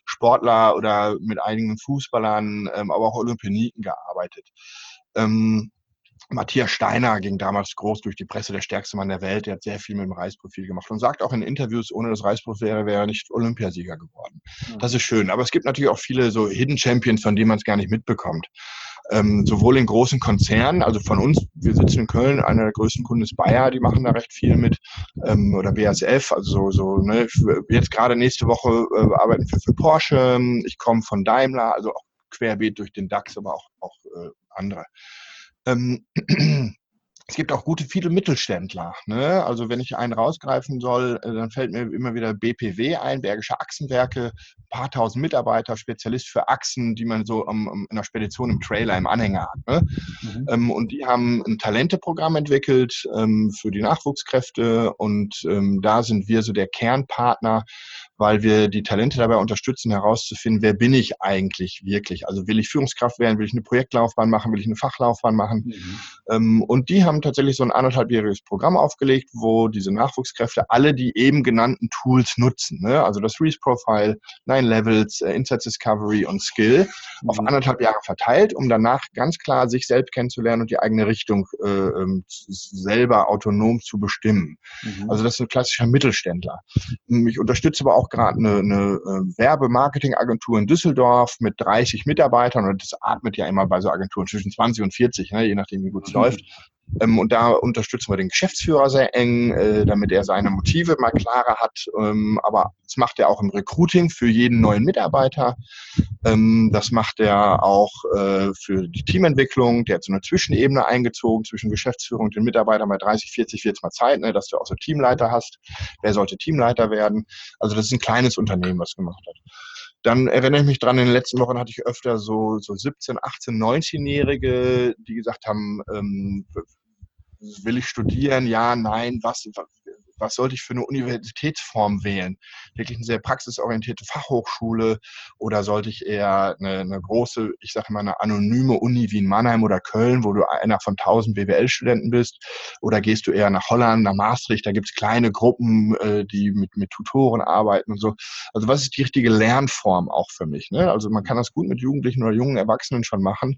Sportler oder mit einigen Fußballern, ähm, aber auch Olympioniken gearbeitet. Ähm, Matthias Steiner ging damals groß durch die Presse, der stärkste Mann der Welt. Der hat sehr viel mit dem Reisprofil gemacht und sagt auch in Interviews, ohne das Reisprofil wäre, er nicht Olympiasieger geworden. Mhm. Das ist schön. Aber es gibt natürlich auch viele so Hidden Champions, von denen man es gar nicht mitbekommt. Ähm, sowohl in großen Konzernen, also von uns, wir sitzen in Köln, einer der größten Kunden ist Bayer, die machen da recht viel mit, ähm, oder BASF, also so, so ne, jetzt gerade nächste Woche äh, arbeiten wir für Porsche, ich komme von Daimler, also auch querbeet durch den DAX, aber auch, auch äh, andere. Ähm, es gibt auch gute, viele Mittelständler. Ne? Also wenn ich einen rausgreifen soll, äh, dann fällt mir immer wieder BPW ein, Bergische Achsenwerke, ein paar tausend Mitarbeiter, Spezialist für Achsen, die man so um, um, in der Spedition im Trailer, im Anhänger hat. Ne? Mhm. Ähm, und die haben ein Talenteprogramm entwickelt ähm, für die Nachwuchskräfte und ähm, da sind wir so der Kernpartner, weil wir die Talente dabei unterstützen, herauszufinden, wer bin ich eigentlich wirklich? Also will ich Führungskraft werden, will ich eine Projektlaufbahn machen, will ich eine Fachlaufbahn machen? Mhm. Ähm, und die haben tatsächlich so ein anderthalbjähriges Programm aufgelegt, wo diese Nachwuchskräfte alle die eben genannten Tools nutzen. Ne? Also das Reese Profile, Nine Levels, äh, Insights Discovery und Skill mhm. auf anderthalb Jahre verteilt, um danach ganz klar sich selbst kennenzulernen und die eigene Richtung äh, ähm, selber autonom zu bestimmen. Mhm. Also das ist ein klassischer Mittelständler. Ich unterstütze aber auch gerade eine, eine äh, Werbemarketingagentur in Düsseldorf mit 30 Mitarbeitern und das atmet ja immer bei so Agenturen zwischen 20 und 40, ne, je nachdem wie gut es mhm. läuft. Ähm, und da unterstützen wir den Geschäftsführer sehr eng, äh, damit er seine Motive mal klarer hat. Ähm, aber das macht er auch im Recruiting für jeden neuen Mitarbeiter. Ähm, das macht er auch äh, für die Teamentwicklung. Der hat so eine Zwischenebene eingezogen zwischen Geschäftsführung und den Mitarbeitern bei 30, 40 wird es mal Zeit, ne, dass du auch so Teamleiter hast. Wer sollte Teamleiter werden? Also das ist ein kleines Unternehmen, was gemacht hat. Dann erinnere ich mich dran, in den letzten Wochen hatte ich öfter so, so 17, 18, 19-Jährige, die gesagt haben, ähm, will ich studieren? Ja, nein, was, was sollte ich für eine Universitätsform wählen? Wirklich eine sehr praxisorientierte Fachhochschule oder sollte ich eher eine, eine große, ich sage mal, eine anonyme Uni wie in Mannheim oder Köln, wo du einer von 1000 BWL-Studenten bist? Oder gehst du eher nach Holland, nach Maastricht? Da gibt es kleine Gruppen, äh, die mit, mit Tutoren arbeiten und so. Also was ist die richtige Lernform auch für mich? Ne? Also man kann das gut mit Jugendlichen oder jungen Erwachsenen schon machen.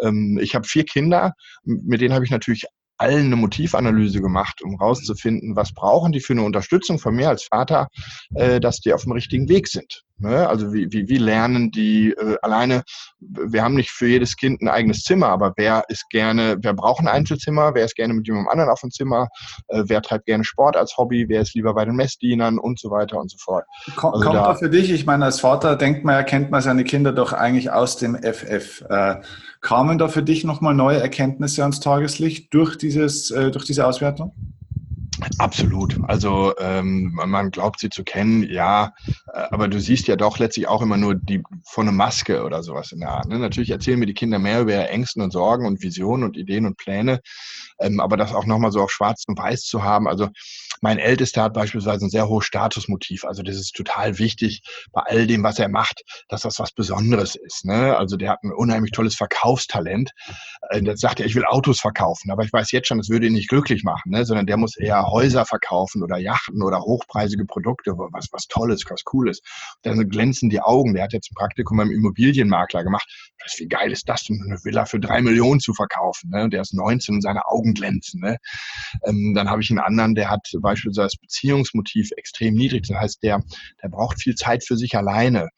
Ähm, ich habe vier Kinder, mit denen habe ich natürlich allen eine Motivanalyse gemacht, um rauszufinden, was brauchen die für eine Unterstützung von mir als Vater, äh, dass die auf dem richtigen Weg sind. Ne? Also wie, wie, wie lernen die äh, alleine, wir haben nicht für jedes Kind ein eigenes Zimmer, aber wer ist gerne, wer braucht ein Einzelzimmer, wer ist gerne mit jemandem anderen auf dem Zimmer, äh, wer treibt gerne Sport als Hobby, wer ist lieber bei den Messdienern und so weiter und so fort. Komm, also kommt da, für dich, ich meine, als Vater denkt man, erkennt man seine Kinder doch eigentlich aus dem FF. Äh, kamen da für dich nochmal neue Erkenntnisse ans Tageslicht durch, dieses, äh, durch diese Auswertung? Absolut. Also ähm, man glaubt sie zu kennen, ja, äh, aber du siehst ja doch letztlich auch immer nur die von einer Maske oder sowas in der Art. Ne? Natürlich erzählen mir die Kinder mehr über ihre Ängsten und Sorgen und Visionen und Ideen und Pläne, ähm, aber das auch nochmal so auf Schwarz und Weiß zu haben. Also mein Ältester hat beispielsweise ein sehr hohes Statusmotiv. Also das ist total wichtig bei all dem, was er macht, dass das was Besonderes ist. Ne? Also der hat ein unheimlich tolles Verkaufstalent. Äh, jetzt sagt er, ich will Autos verkaufen, aber ich weiß jetzt schon, das würde ihn nicht glücklich machen, ne? sondern der muss eher Häuser verkaufen oder Yachten oder hochpreisige Produkte, was, was Tolles, was Cooles. Dann glänzen die Augen. Der hat jetzt ein Praktikum beim Immobilienmakler gemacht. Was, wie geil ist das, eine Villa für drei Millionen zu verkaufen? Ne? Der ist 19 und seine Augen glänzen. Ne? Ähm, dann habe ich einen anderen, der hat beispielsweise Beziehungsmotiv extrem niedrig. Das heißt, der, der braucht viel Zeit für sich alleine.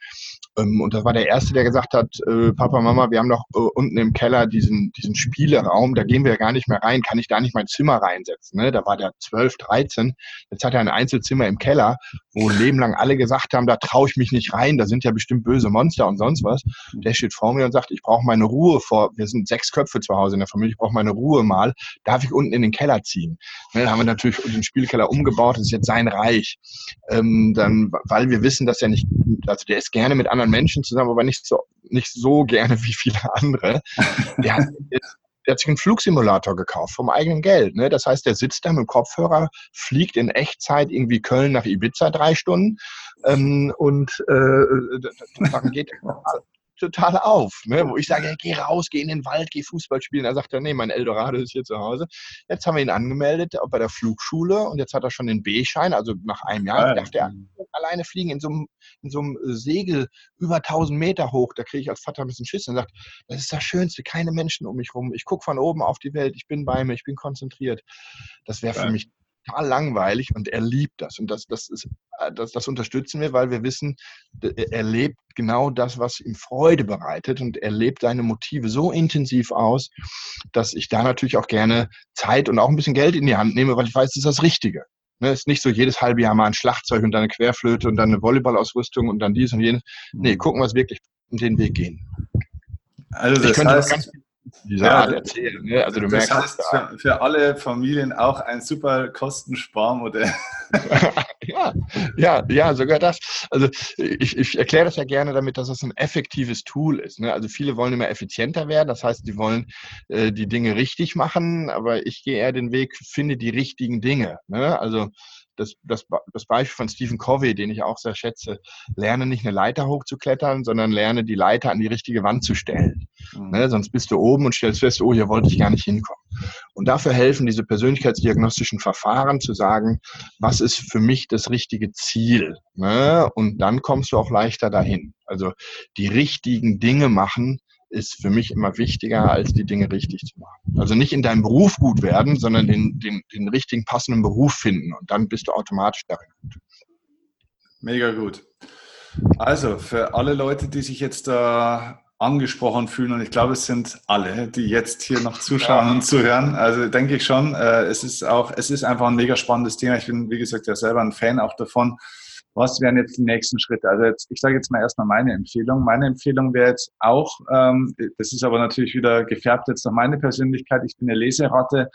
Ähm, und das war der Erste, der gesagt hat, äh, Papa, Mama, wir haben doch äh, unten im Keller diesen, diesen Spieleraum, da gehen wir ja gar nicht mehr rein, kann ich da nicht mein Zimmer reinsetzen? Ne? Da war der 12, 13, jetzt hat er ein Einzelzimmer im Keller, wo ein Leben lang alle gesagt haben, da traue ich mich nicht rein, da sind ja bestimmt böse Monster und sonst was. Der steht vor mir und sagt, ich brauche meine Ruhe vor, wir sind sechs Köpfe zu Hause in der Familie, ich brauche meine Ruhe mal, darf ich unten in den Keller ziehen? Ne, dann haben wir natürlich den Spielkeller umgebaut, das ist jetzt sein Reich. Ähm, dann, weil wir wissen, dass er nicht, also der ist gerne mit anderen anderen Menschen zusammen, aber nicht so, nicht so gerne wie viele andere. Der hat, der hat sich einen Flugsimulator gekauft vom eigenen Geld. Ne? Das heißt, der sitzt da mit dem Kopfhörer, fliegt in Echtzeit irgendwie Köln nach Ibiza drei Stunden ähm, und äh, dann geht total auf, ne? wo ich sage, geh raus, geh in den Wald, geh Fußball spielen. Er sagt dann, nee, mein Eldorado ist hier zu Hause. Jetzt haben wir ihn angemeldet bei der Flugschule und jetzt hat er schon den B-Schein, also nach einem Jahr ja, darf der alleine fliegen in so, einem, in so einem Segel über 1000 Meter hoch. Da kriege ich als Vater ein bisschen Schiss und sagt, das ist das Schönste, keine Menschen um mich rum. Ich gucke von oben auf die Welt, ich bin bei mir, ich bin konzentriert. Das wäre für mich total langweilig und er liebt das. Und das, das, ist, äh, das, das unterstützen wir, weil wir wissen, er lebt genau das, was ihm Freude bereitet und er lebt seine Motive so intensiv aus, dass ich da natürlich auch gerne Zeit und auch ein bisschen Geld in die Hand nehme, weil ich weiß, das ist das Richtige. Ne, ist nicht so jedes halbe Jahr mal ein Schlagzeug und dann eine Querflöte und dann eine Volleyballausrüstung und dann dies und jenes. Nee, mhm. gucken, was wirklich den Weg gehen. Also das ich könnte heißt, ganz dieser ja, Art erzählen. Ne? Also du das merkst, heißt für, für, alle Familien auch ein super Kostensparmodell. ja, ja, ja, sogar das. Also ich, ich erkläre es ja gerne damit, dass es ein effektives Tool ist. Ne? Also viele wollen immer effizienter werden, das heißt, sie wollen äh, die Dinge richtig machen, aber ich gehe eher den Weg, finde die richtigen Dinge. Ne? Also das, das, das Beispiel von Stephen Covey, den ich auch sehr schätze, lerne nicht eine Leiter hochzuklettern, sondern lerne die Leiter an die richtige Wand zu stellen. Mhm. Ne, sonst bist du oben und stellst fest, oh, hier wollte ich gar nicht hinkommen. Und dafür helfen diese persönlichkeitsdiagnostischen Verfahren zu sagen, was ist für mich das richtige Ziel? Ne? Und dann kommst du auch leichter dahin. Also die richtigen Dinge machen, ist für mich immer wichtiger, als die Dinge richtig zu machen. Also nicht in deinem Beruf gut werden, sondern den, den, den richtigen passenden Beruf finden und dann bist du automatisch darin gut. Mega gut. Also für alle Leute, die sich jetzt da angesprochen fühlen und ich glaube, es sind alle, die jetzt hier noch zuschauen ja. und zuhören. Also denke ich schon, äh, es ist auch, es ist einfach ein mega spannendes Thema. Ich bin, wie gesagt, ja selber ein Fan auch davon was wären jetzt die nächsten Schritte? Also jetzt, ich sage jetzt mal erstmal meine Empfehlung. Meine Empfehlung wäre jetzt auch, ähm, das ist aber natürlich wieder gefärbt jetzt nach meine Persönlichkeit, ich bin eine Leseratte.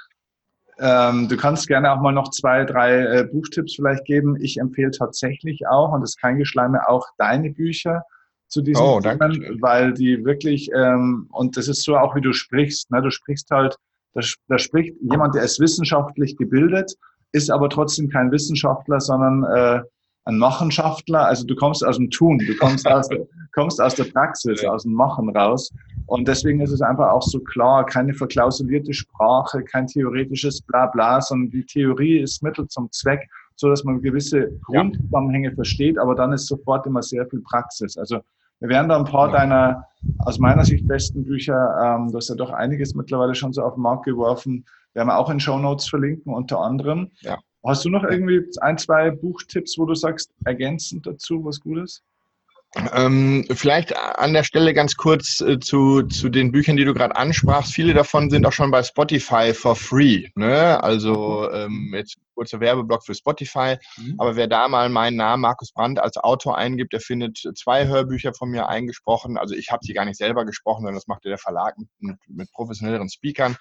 Ähm, du kannst gerne auch mal noch zwei, drei äh, Buchtipps vielleicht geben. Ich empfehle tatsächlich auch, und das ist kein Geschleime, auch deine Bücher zu diesen oh, Themen, weil die wirklich, ähm, und das ist so auch, wie du sprichst, ne? du sprichst halt, da, da spricht jemand, der ist wissenschaftlich gebildet, ist aber trotzdem kein Wissenschaftler, sondern äh, ein Machenschaftler. Also du kommst aus dem Tun, du kommst aus, kommst aus der Praxis, aus dem Machen raus. Und deswegen ist es einfach auch so klar, keine verklausulierte Sprache, kein theoretisches Blabla, sondern die Theorie ist Mittel zum Zweck, so dass man gewisse Grundzusammenhänge ja. versteht, aber dann ist sofort immer sehr viel Praxis. Also wir werden da ein paar ja. deiner, aus meiner Sicht besten Bücher, ähm, du hast ja doch einiges mittlerweile schon so auf den Markt geworfen, werden wir auch in Show Notes verlinken, unter anderem. Ja. Hast du noch irgendwie ein, zwei Buchtipps, wo du sagst, ergänzend dazu was Gutes? Ähm, vielleicht an der Stelle ganz kurz äh, zu, zu den Büchern, die du gerade ansprachst. Viele davon sind auch schon bei Spotify for free. Ne? Also ähm, jetzt kurzer Werbeblock für Spotify. Mhm. Aber wer da mal meinen Namen Markus Brandt als Autor eingibt, der findet zwei Hörbücher von mir eingesprochen. Also ich habe sie gar nicht selber gesprochen, sondern das macht der Verlag mit, mit professionelleren Speakern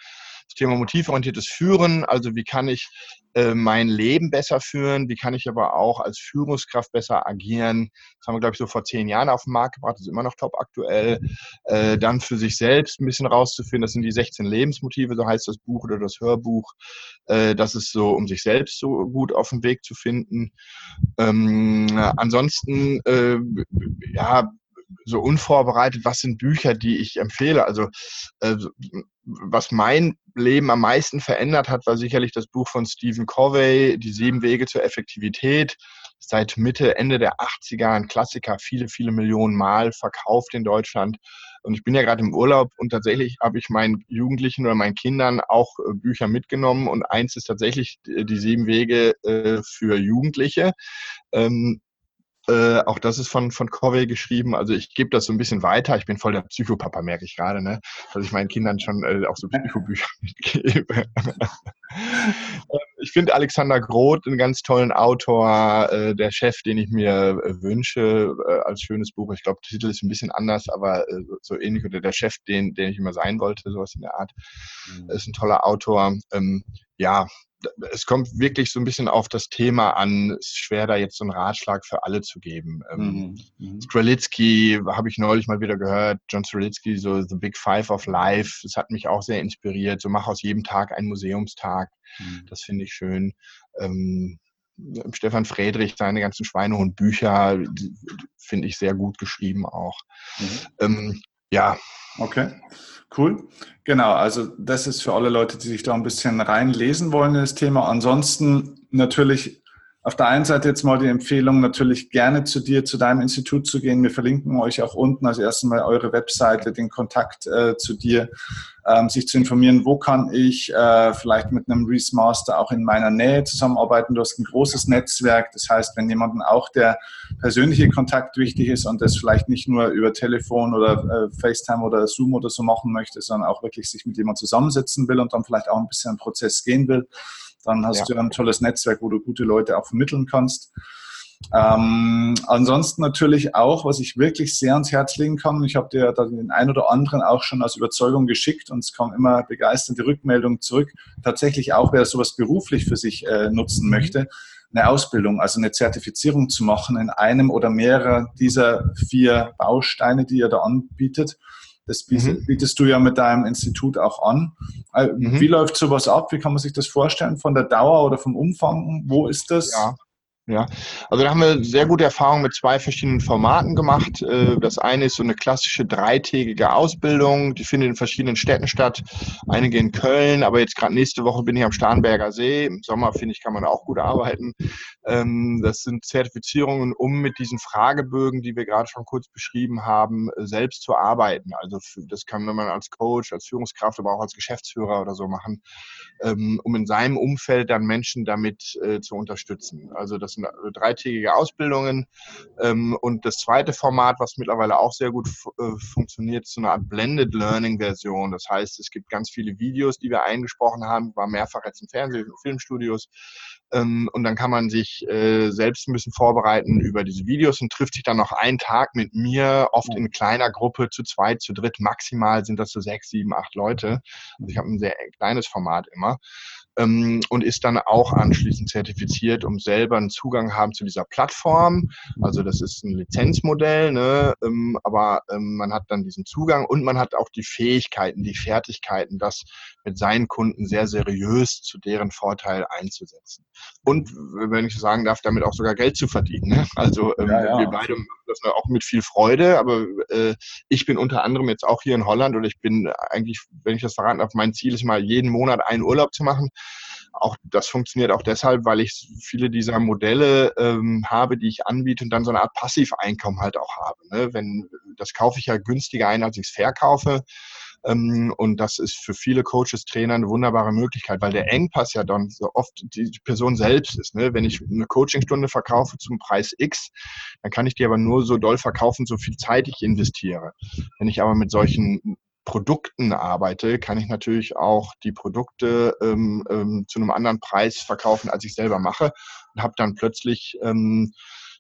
das Thema motivorientiertes Führen, also wie kann ich äh, mein Leben besser führen, wie kann ich aber auch als Führungskraft besser agieren. Das haben wir, glaube ich, so vor zehn Jahren auf den Markt gebracht, das ist immer noch top aktuell. Äh, dann für sich selbst ein bisschen rauszufinden, das sind die 16 Lebensmotive, so heißt das Buch oder das Hörbuch. Äh, das ist so, um sich selbst so gut auf den Weg zu finden. Ähm, ansonsten, ja, so unvorbereitet, was sind Bücher, die ich empfehle? Also äh, was mein Leben am meisten verändert hat, war sicherlich das Buch von Stephen Covey, Die sieben Wege zur Effektivität. Seit Mitte, Ende der 80er ein Klassiker, viele, viele Millionen Mal verkauft in Deutschland. Und ich bin ja gerade im Urlaub und tatsächlich habe ich meinen Jugendlichen oder meinen Kindern auch äh, Bücher mitgenommen. Und eins ist tatsächlich die sieben Wege äh, für Jugendliche. Ähm, äh, auch das ist von, von Covey geschrieben. Also ich gebe das so ein bisschen weiter. Ich bin voll der Psychopapa, merke ich gerade, ne? dass ich meinen Kindern schon äh, auch so Psychobücher mitgebe. Ich finde Alexander Groth einen ganz tollen Autor, äh, der Chef, den ich mir äh, wünsche äh, als schönes Buch. Ich glaube, der Titel ist ein bisschen anders, aber so ähnlich. Oder der Chef, den, den ich immer sein wollte, sowas in der Art. Mhm. Ist ein toller Autor. Ähm, ja, es kommt wirklich so ein bisschen auf das Thema an. Es ist schwer, da jetzt so einen Ratschlag für alle zu geben. Ähm, mhm. mhm. Strelitzky habe ich neulich mal wieder gehört. John Strelitzky, so The Big Five of Life. Das hat mich auch sehr inspiriert. So mach aus jedem Tag einen Museumstag. Mhm. Das finde ich schön. Ähm, Stefan Friedrich, seine ganzen Schweinehund-Bücher, finde ich sehr gut geschrieben auch. Mhm. Ähm, ja. Okay. Cool. Genau, also das ist für alle Leute, die sich da ein bisschen reinlesen wollen in das Thema. Ansonsten natürlich auf der einen Seite jetzt mal die Empfehlung, natürlich gerne zu dir, zu deinem Institut zu gehen. Wir verlinken euch auch unten als erstes mal eure Webseite, den Kontakt äh, zu dir, ähm, sich zu informieren, wo kann ich äh, vielleicht mit einem Reese Master auch in meiner Nähe zusammenarbeiten. Du hast ein großes Netzwerk. Das heißt, wenn jemandem auch der persönliche Kontakt wichtig ist und das vielleicht nicht nur über Telefon oder äh, FaceTime oder Zoom oder so machen möchte, sondern auch wirklich sich mit jemandem zusammensetzen will und dann vielleicht auch ein bisschen einen Prozess gehen will, dann hast ja. du ein tolles Netzwerk, wo du gute Leute auch vermitteln kannst. Ähm, ansonsten natürlich auch, was ich wirklich sehr ans Herz legen kann, ich habe dir da den einen oder anderen auch schon als Überzeugung geschickt und es kommen immer begeisterte Rückmeldungen zurück. Tatsächlich auch, wer sowas beruflich für sich äh, nutzen möchte, eine Ausbildung, also eine Zertifizierung zu machen in einem oder mehrerer dieser vier Bausteine, die ihr da anbietet Das mhm. bietest du ja mit deinem Institut auch an. Äh, mhm. Wie läuft sowas ab? Wie kann man sich das vorstellen? Von der Dauer oder vom Umfang? Wo ist das? Ja. Ja, also da haben wir sehr gute Erfahrungen mit zwei verschiedenen Formaten gemacht. Äh, das eine ist so eine klassische dreitägige Ausbildung, die findet in verschiedenen Städten statt. Einige in Köln, aber jetzt gerade nächste Woche bin ich am Starnberger See. Im Sommer, finde ich, kann man auch gut arbeiten. Ähm, das sind Zertifizierungen, um mit diesen Fragebögen, die wir gerade schon kurz beschrieben haben, äh, selbst zu arbeiten. Also das kann man als Coach, als Führungskraft, aber auch als Geschäftsführer oder so machen, ähm, um in seinem Umfeld dann Menschen damit äh, zu unterstützen. Also das sind äh, dreitägige Ausbildungen. Ähm, und das zweite Format, was mittlerweile auch sehr gut äh, funktioniert, ist so eine Art Blended Learning Version. Das heißt, es gibt ganz viele Videos, die wir eingesprochen haben, war mehrfach jetzt in Fernseh- und Filmstudios. Ähm, und dann kann man sich äh, selbst ein bisschen vorbereiten über diese Videos und trifft sich dann noch einen Tag mit mir, oft in kleiner Gruppe, zu zweit, zu dritt. Maximal sind das so sechs, sieben, acht Leute. Also ich habe ein sehr kleines Format immer ähm, und ist dann auch anschließend zertifiziert, um selber einen Zugang haben zu dieser Plattform. Also das ist ein Lizenzmodell, ne? ähm, aber ähm, man hat dann diesen Zugang und man hat auch die Fähigkeiten, die Fertigkeiten, das mit seinen Kunden sehr seriös zu deren Vorteil einzusetzen. Und wenn ich sagen darf, damit auch sogar Geld zu verdienen. Ne? Also ähm, ja, ja. wir beide machen das auch mit viel Freude, aber äh, ich bin unter anderem jetzt auch hier in Holland und ich bin eigentlich, wenn ich das verraten darf, mein Ziel ist mal jeden Monat einen Urlaub zu machen auch das funktioniert auch deshalb, weil ich viele dieser Modelle ähm, habe, die ich anbiete und dann so eine Art Passiveinkommen halt auch habe. Ne? Wenn, das kaufe ich ja günstiger ein, als ich es verkaufe. Ähm, und das ist für viele Coaches, Trainer eine wunderbare Möglichkeit, weil der Engpass ja dann so oft die Person selbst ist. Ne? Wenn ich eine Coachingstunde verkaufe zum Preis X, dann kann ich die aber nur so doll verkaufen, so viel Zeit ich investiere. Wenn ich aber mit solchen Produkten arbeite, kann ich natürlich auch die Produkte ähm, ähm, zu einem anderen Preis verkaufen, als ich selber mache und habe dann plötzlich ähm,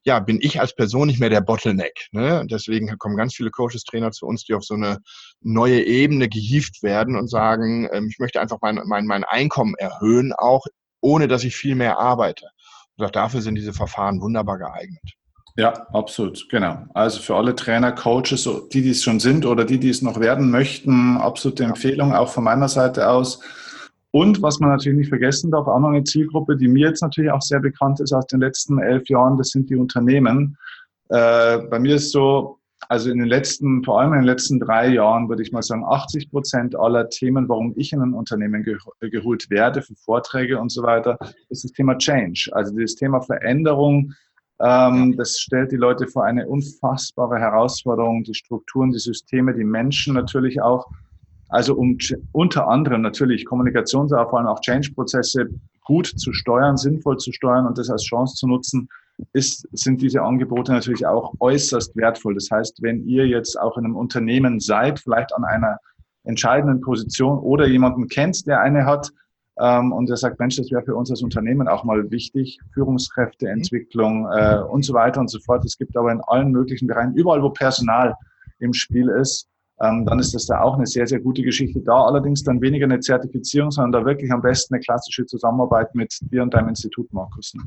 ja, bin ich als Person nicht mehr der Bottleneck. Ne? Deswegen kommen ganz viele Coaches, Trainer zu uns, die auf so eine neue Ebene gehievt werden und sagen, ähm, ich möchte einfach mein, mein, mein Einkommen erhöhen, auch ohne dass ich viel mehr arbeite. Und auch dafür sind diese Verfahren wunderbar geeignet. Ja, absolut, genau. Also für alle Trainer, Coaches, die, die es schon sind oder die, die es noch werden möchten, absolute Empfehlung auch von meiner Seite aus. Und was man natürlich nicht vergessen darf, auch noch eine Zielgruppe, die mir jetzt natürlich auch sehr bekannt ist aus den letzten elf Jahren, das sind die Unternehmen. Äh, bei mir ist so, also in den letzten, vor allem in den letzten drei Jahren, würde ich mal sagen, 80 Prozent aller Themen, warum ich in ein Unternehmen geholt werde für Vorträge und so weiter, ist das Thema Change. Also das Thema Veränderung, ähm, das stellt die Leute vor eine unfassbare Herausforderung, die Strukturen, die Systeme, die Menschen natürlich auch. Also um unter anderem natürlich Kommunikations-, aber vor allem auch Change-Prozesse gut zu steuern, sinnvoll zu steuern und das als Chance zu nutzen, ist, sind diese Angebote natürlich auch äußerst wertvoll. Das heißt, wenn ihr jetzt auch in einem Unternehmen seid, vielleicht an einer entscheidenden Position oder jemanden kennt, der eine hat, und er sagt, Mensch, das wäre für uns als Unternehmen auch mal wichtig, Führungskräfteentwicklung äh, und so weiter und so fort. Es gibt aber in allen möglichen Bereichen, überall wo Personal im Spiel ist, ähm, dann ist das da auch eine sehr, sehr gute Geschichte. Da allerdings dann weniger eine Zertifizierung, sondern da wirklich am besten eine klassische Zusammenarbeit mit dir und deinem Institut, Markus. Ne?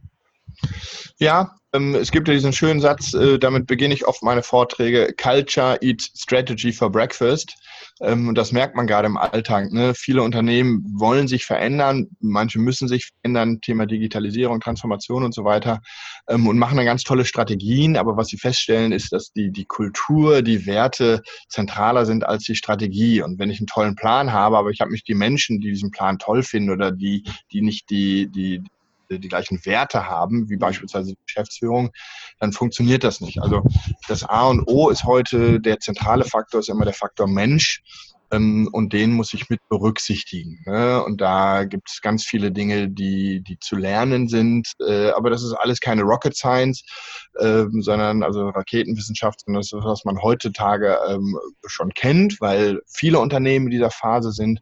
Ja, ähm, es gibt ja diesen schönen Satz, äh, damit beginne ich oft meine Vorträge, Culture Eat Strategy for Breakfast. Ähm, und das merkt man gerade im Alltag. Ne? Viele Unternehmen wollen sich verändern, manche müssen sich verändern, Thema Digitalisierung, Transformation und so weiter, ähm, und machen dann ganz tolle Strategien. Aber was sie feststellen, ist, dass die, die Kultur, die Werte zentraler sind als die Strategie. Und wenn ich einen tollen Plan habe, aber ich habe nicht die Menschen, die diesen Plan toll finden oder die, die nicht die, die, die gleichen Werte haben, wie beispielsweise die Geschäftsführung, dann funktioniert das nicht. Also das A und O ist heute, der zentrale Faktor ist immer der Faktor Mensch. Ähm, und den muss ich mit berücksichtigen. Ne? Und da gibt es ganz viele Dinge, die, die zu lernen sind. Äh, aber das ist alles keine Rocket Science, äh, sondern also Raketenwissenschaft, sondern das ist, was man heutzutage ähm, schon kennt, weil viele Unternehmen in dieser Phase sind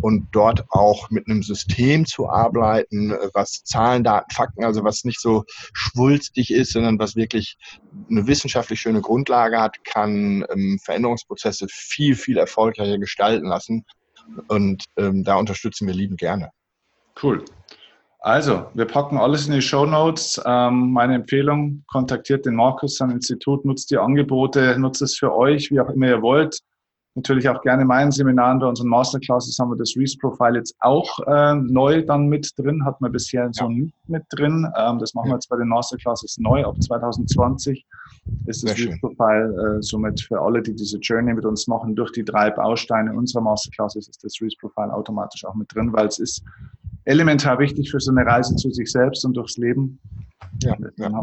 und dort auch mit einem System zu arbeiten, was Zahlen, Daten, Fakten, also was nicht so schwulstig ist, sondern was wirklich eine wissenschaftlich schöne Grundlage hat, kann ähm, Veränderungsprozesse viel, viel erfolgreicher gestalten lassen. Und ähm, da unterstützen wir lieben gerne. Cool. Also, wir packen alles in die Show Notes. Ähm, meine Empfehlung, kontaktiert den Markus, sein Institut, nutzt die Angebote, nutzt es für euch, wie auch immer ihr wollt. Natürlich auch gerne in meinen Seminaren bei unseren Masterclasses haben wir das Reese Profile jetzt auch äh, neu dann mit drin, hat man bisher ja. so nicht mit drin. Ähm, das machen wir jetzt bei den Masterclasses neu ab 2020. Ist das Reese Profile äh, somit für alle, die diese Journey mit uns machen, durch die drei Bausteine unserer Masterclasses ist das Reese Profile automatisch auch mit drin, weil es ist elementar wichtig für so eine Reise zu sich selbst und durchs Leben. Ja, ja.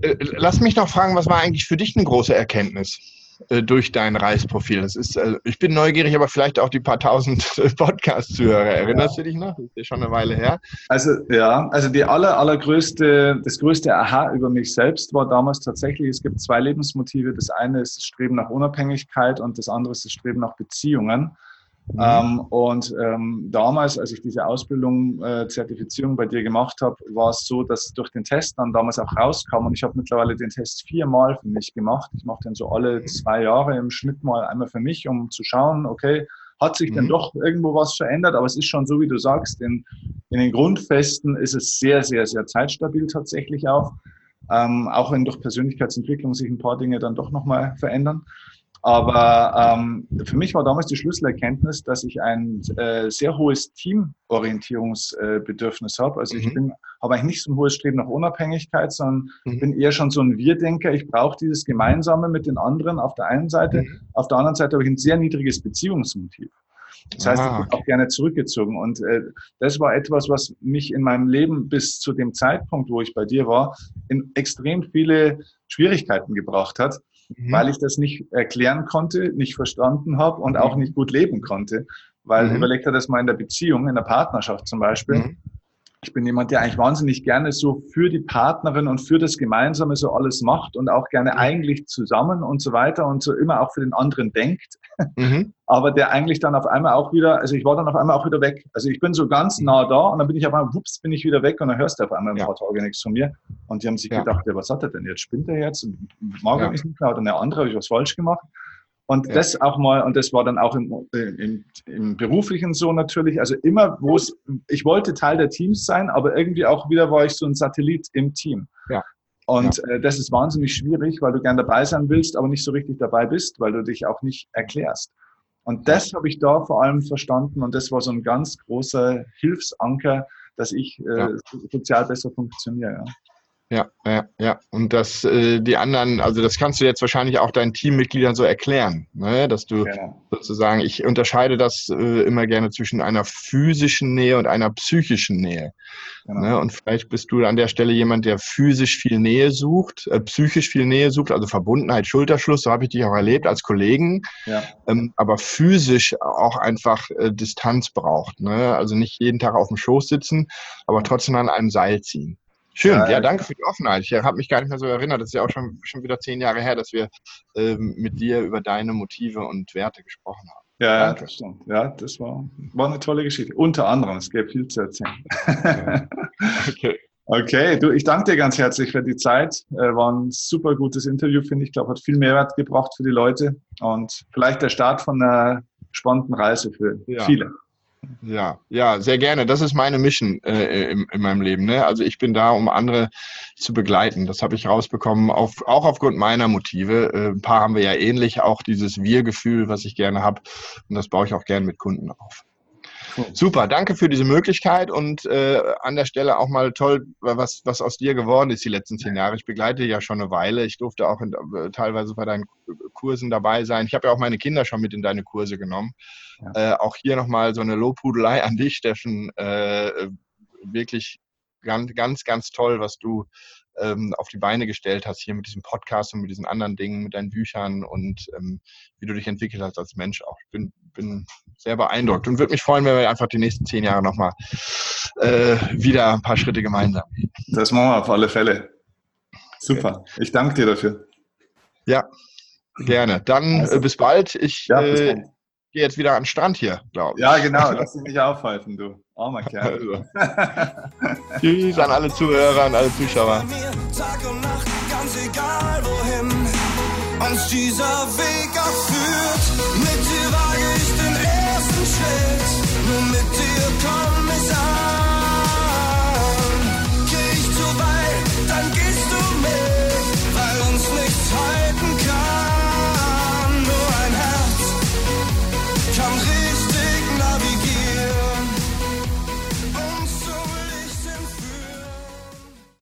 Äh, lass mich noch fragen, was war eigentlich für dich eine große Erkenntnis? Äh, durch dein Reisprofil. Das ist, äh, ich bin neugierig, aber vielleicht auch die paar tausend Podcast-Zuhörer. Erinnerst ja. du dich noch? Das ist ja schon eine Weile her. Also ja, also die aller, allergrößte, das größte Aha über mich selbst war damals tatsächlich, es gibt zwei Lebensmotive. Das eine ist das Streben nach Unabhängigkeit und das andere ist das Streben nach Beziehungen. Mhm. Ähm, und ähm, damals, als ich diese Ausbildung, äh, Zertifizierung bei dir gemacht habe, war es so, dass durch den Test dann damals auch rauskam und ich habe mittlerweile den Test viermal für mich gemacht. Ich mache den so alle zwei Jahre im Schnitt mal einmal für mich, um zu schauen, okay, hat sich mhm. denn doch irgendwo was verändert? Aber es ist schon so, wie du sagst, in, in den Grundfesten ist es sehr, sehr, sehr zeitstabil tatsächlich auch. Ähm, auch wenn durch Persönlichkeitsentwicklung sich ein paar Dinge dann doch nochmal verändern. Aber ähm, für mich war damals die Schlüsselerkenntnis, dass ich ein äh, sehr hohes Teamorientierungsbedürfnis äh, habe. Also mhm. ich bin, habe eigentlich nicht so ein hohes Streben nach Unabhängigkeit, sondern mhm. bin eher schon so ein Wir-Denker. Ich brauche dieses Gemeinsame mit den anderen auf der einen Seite. Mhm. Auf der anderen Seite habe ich ein sehr niedriges Beziehungsmotiv. Das heißt, ich bin auch gerne zurückgezogen. Und äh, das war etwas, was mich in meinem Leben bis zu dem Zeitpunkt, wo ich bei dir war, in extrem viele Schwierigkeiten gebracht hat mhm. weil ich das nicht erklären konnte, nicht verstanden habe und mhm. auch nicht gut leben konnte. Weil mhm. überlegt er das mal in der Beziehung, in der Partnerschaft zum Beispiel. Mhm ich bin jemand, der eigentlich wahnsinnig gerne so für die Partnerin und für das Gemeinsame so alles macht und auch gerne eigentlich zusammen und so weiter und so immer auch für den anderen denkt. Mhm. Aber der eigentlich dann auf einmal auch wieder, also ich war dann auf einmal auch wieder weg. Also ich bin so ganz mhm. nah da und dann bin ich auf einmal, wups, bin ich wieder weg und dann hörst du auf einmal ein ja. paar Tage nichts von mir. Und die haben sich ja. gedacht, ja, was hat er denn jetzt? Spinnt er jetzt? Mag er ja. mich nicht mehr oder eine andere, habe ich was falsch gemacht? Und ja. das auch mal, und das war dann auch im, im, im beruflichen so natürlich, also immer, wo es, ich wollte Teil der Teams sein, aber irgendwie auch wieder war ich so ein Satellit im Team. Ja. Und ja. Äh, das ist wahnsinnig schwierig, weil du gern dabei sein willst, aber nicht so richtig dabei bist, weil du dich auch nicht erklärst. Und das habe ich da vor allem verstanden und das war so ein ganz großer Hilfsanker, dass ich äh, sozial besser funktioniere. Ja. Ja, ja, ja. Und das, äh, die anderen, also das kannst du jetzt wahrscheinlich auch deinen Teammitgliedern so erklären, ne? dass du ja. sozusagen, ich unterscheide das äh, immer gerne zwischen einer physischen Nähe und einer psychischen Nähe. Genau. Ne? Und vielleicht bist du an der Stelle jemand, der physisch viel Nähe sucht, äh, psychisch viel Nähe sucht, also Verbundenheit, Schulterschluss, so habe ich dich auch erlebt als Kollegen, ja. ähm, aber physisch auch einfach äh, Distanz braucht. Ne? Also nicht jeden Tag auf dem Schoß sitzen, aber trotzdem an einem Seil ziehen. Schön, ja, ja, danke für die Offenheit. Ich habe mich gar nicht mehr so erinnert. Das ist ja auch schon, schon wieder zehn Jahre her, dass wir ähm, mit dir über deine Motive und Werte gesprochen haben. Ja, danke. das stimmt. Ja, das war, war eine tolle Geschichte. Unter anderem, es gäbe viel zu erzählen. Okay. okay. Okay, du, ich danke dir ganz herzlich für die Zeit. Äh, war ein super gutes Interview, finde ich. Ich glaube, hat viel Mehrwert gebracht für die Leute und vielleicht der Start von einer spannenden Reise für ja. viele. Ja, ja, sehr gerne. Das ist meine Mission äh, in, in, meinem Leben. Ne? Also ich bin da, um andere zu begleiten. Das habe ich rausbekommen, auf, auch aufgrund meiner Motive. Äh, ein paar haben wir ja ähnlich, auch dieses Wir-Gefühl, was ich gerne habe. Und das baue ich auch gerne mit Kunden auf. Super, danke für diese Möglichkeit und äh, an der Stelle auch mal toll, was, was aus dir geworden ist die letzten zehn Jahre. Ich begleite ja schon eine Weile. Ich durfte auch in, äh, teilweise bei deinen Kursen dabei sein. Ich habe ja auch meine Kinder schon mit in deine Kurse genommen. Ja. Äh, auch hier nochmal so eine Lobhudelei an dich, Steffen. Äh, wirklich ganz, ganz, ganz toll, was du ähm, auf die Beine gestellt hast, hier mit diesem Podcast und mit diesen anderen Dingen, mit deinen Büchern und ähm, wie du dich entwickelt hast als Mensch auch. Ich bin, bin sehr beeindruckt und würde mich freuen, wenn wir einfach die nächsten zehn Jahre nochmal äh, wieder ein paar Schritte gemeinsam gehen. Das machen wir auf alle Fälle. Super. Okay. Ich danke dir dafür. Ja, gerne. Dann also, äh, bis bald. Ich ja, äh, gehe jetzt wieder an den Strand hier, glaube ich. Ja, genau. Lass dich nicht aufhalten, du. Armer Kerl. Also. Tschüss an alle Zuhörer, an alle Zuschauer. Tag und Nacht, ganz egal wohin uns dieser Weg auch führt.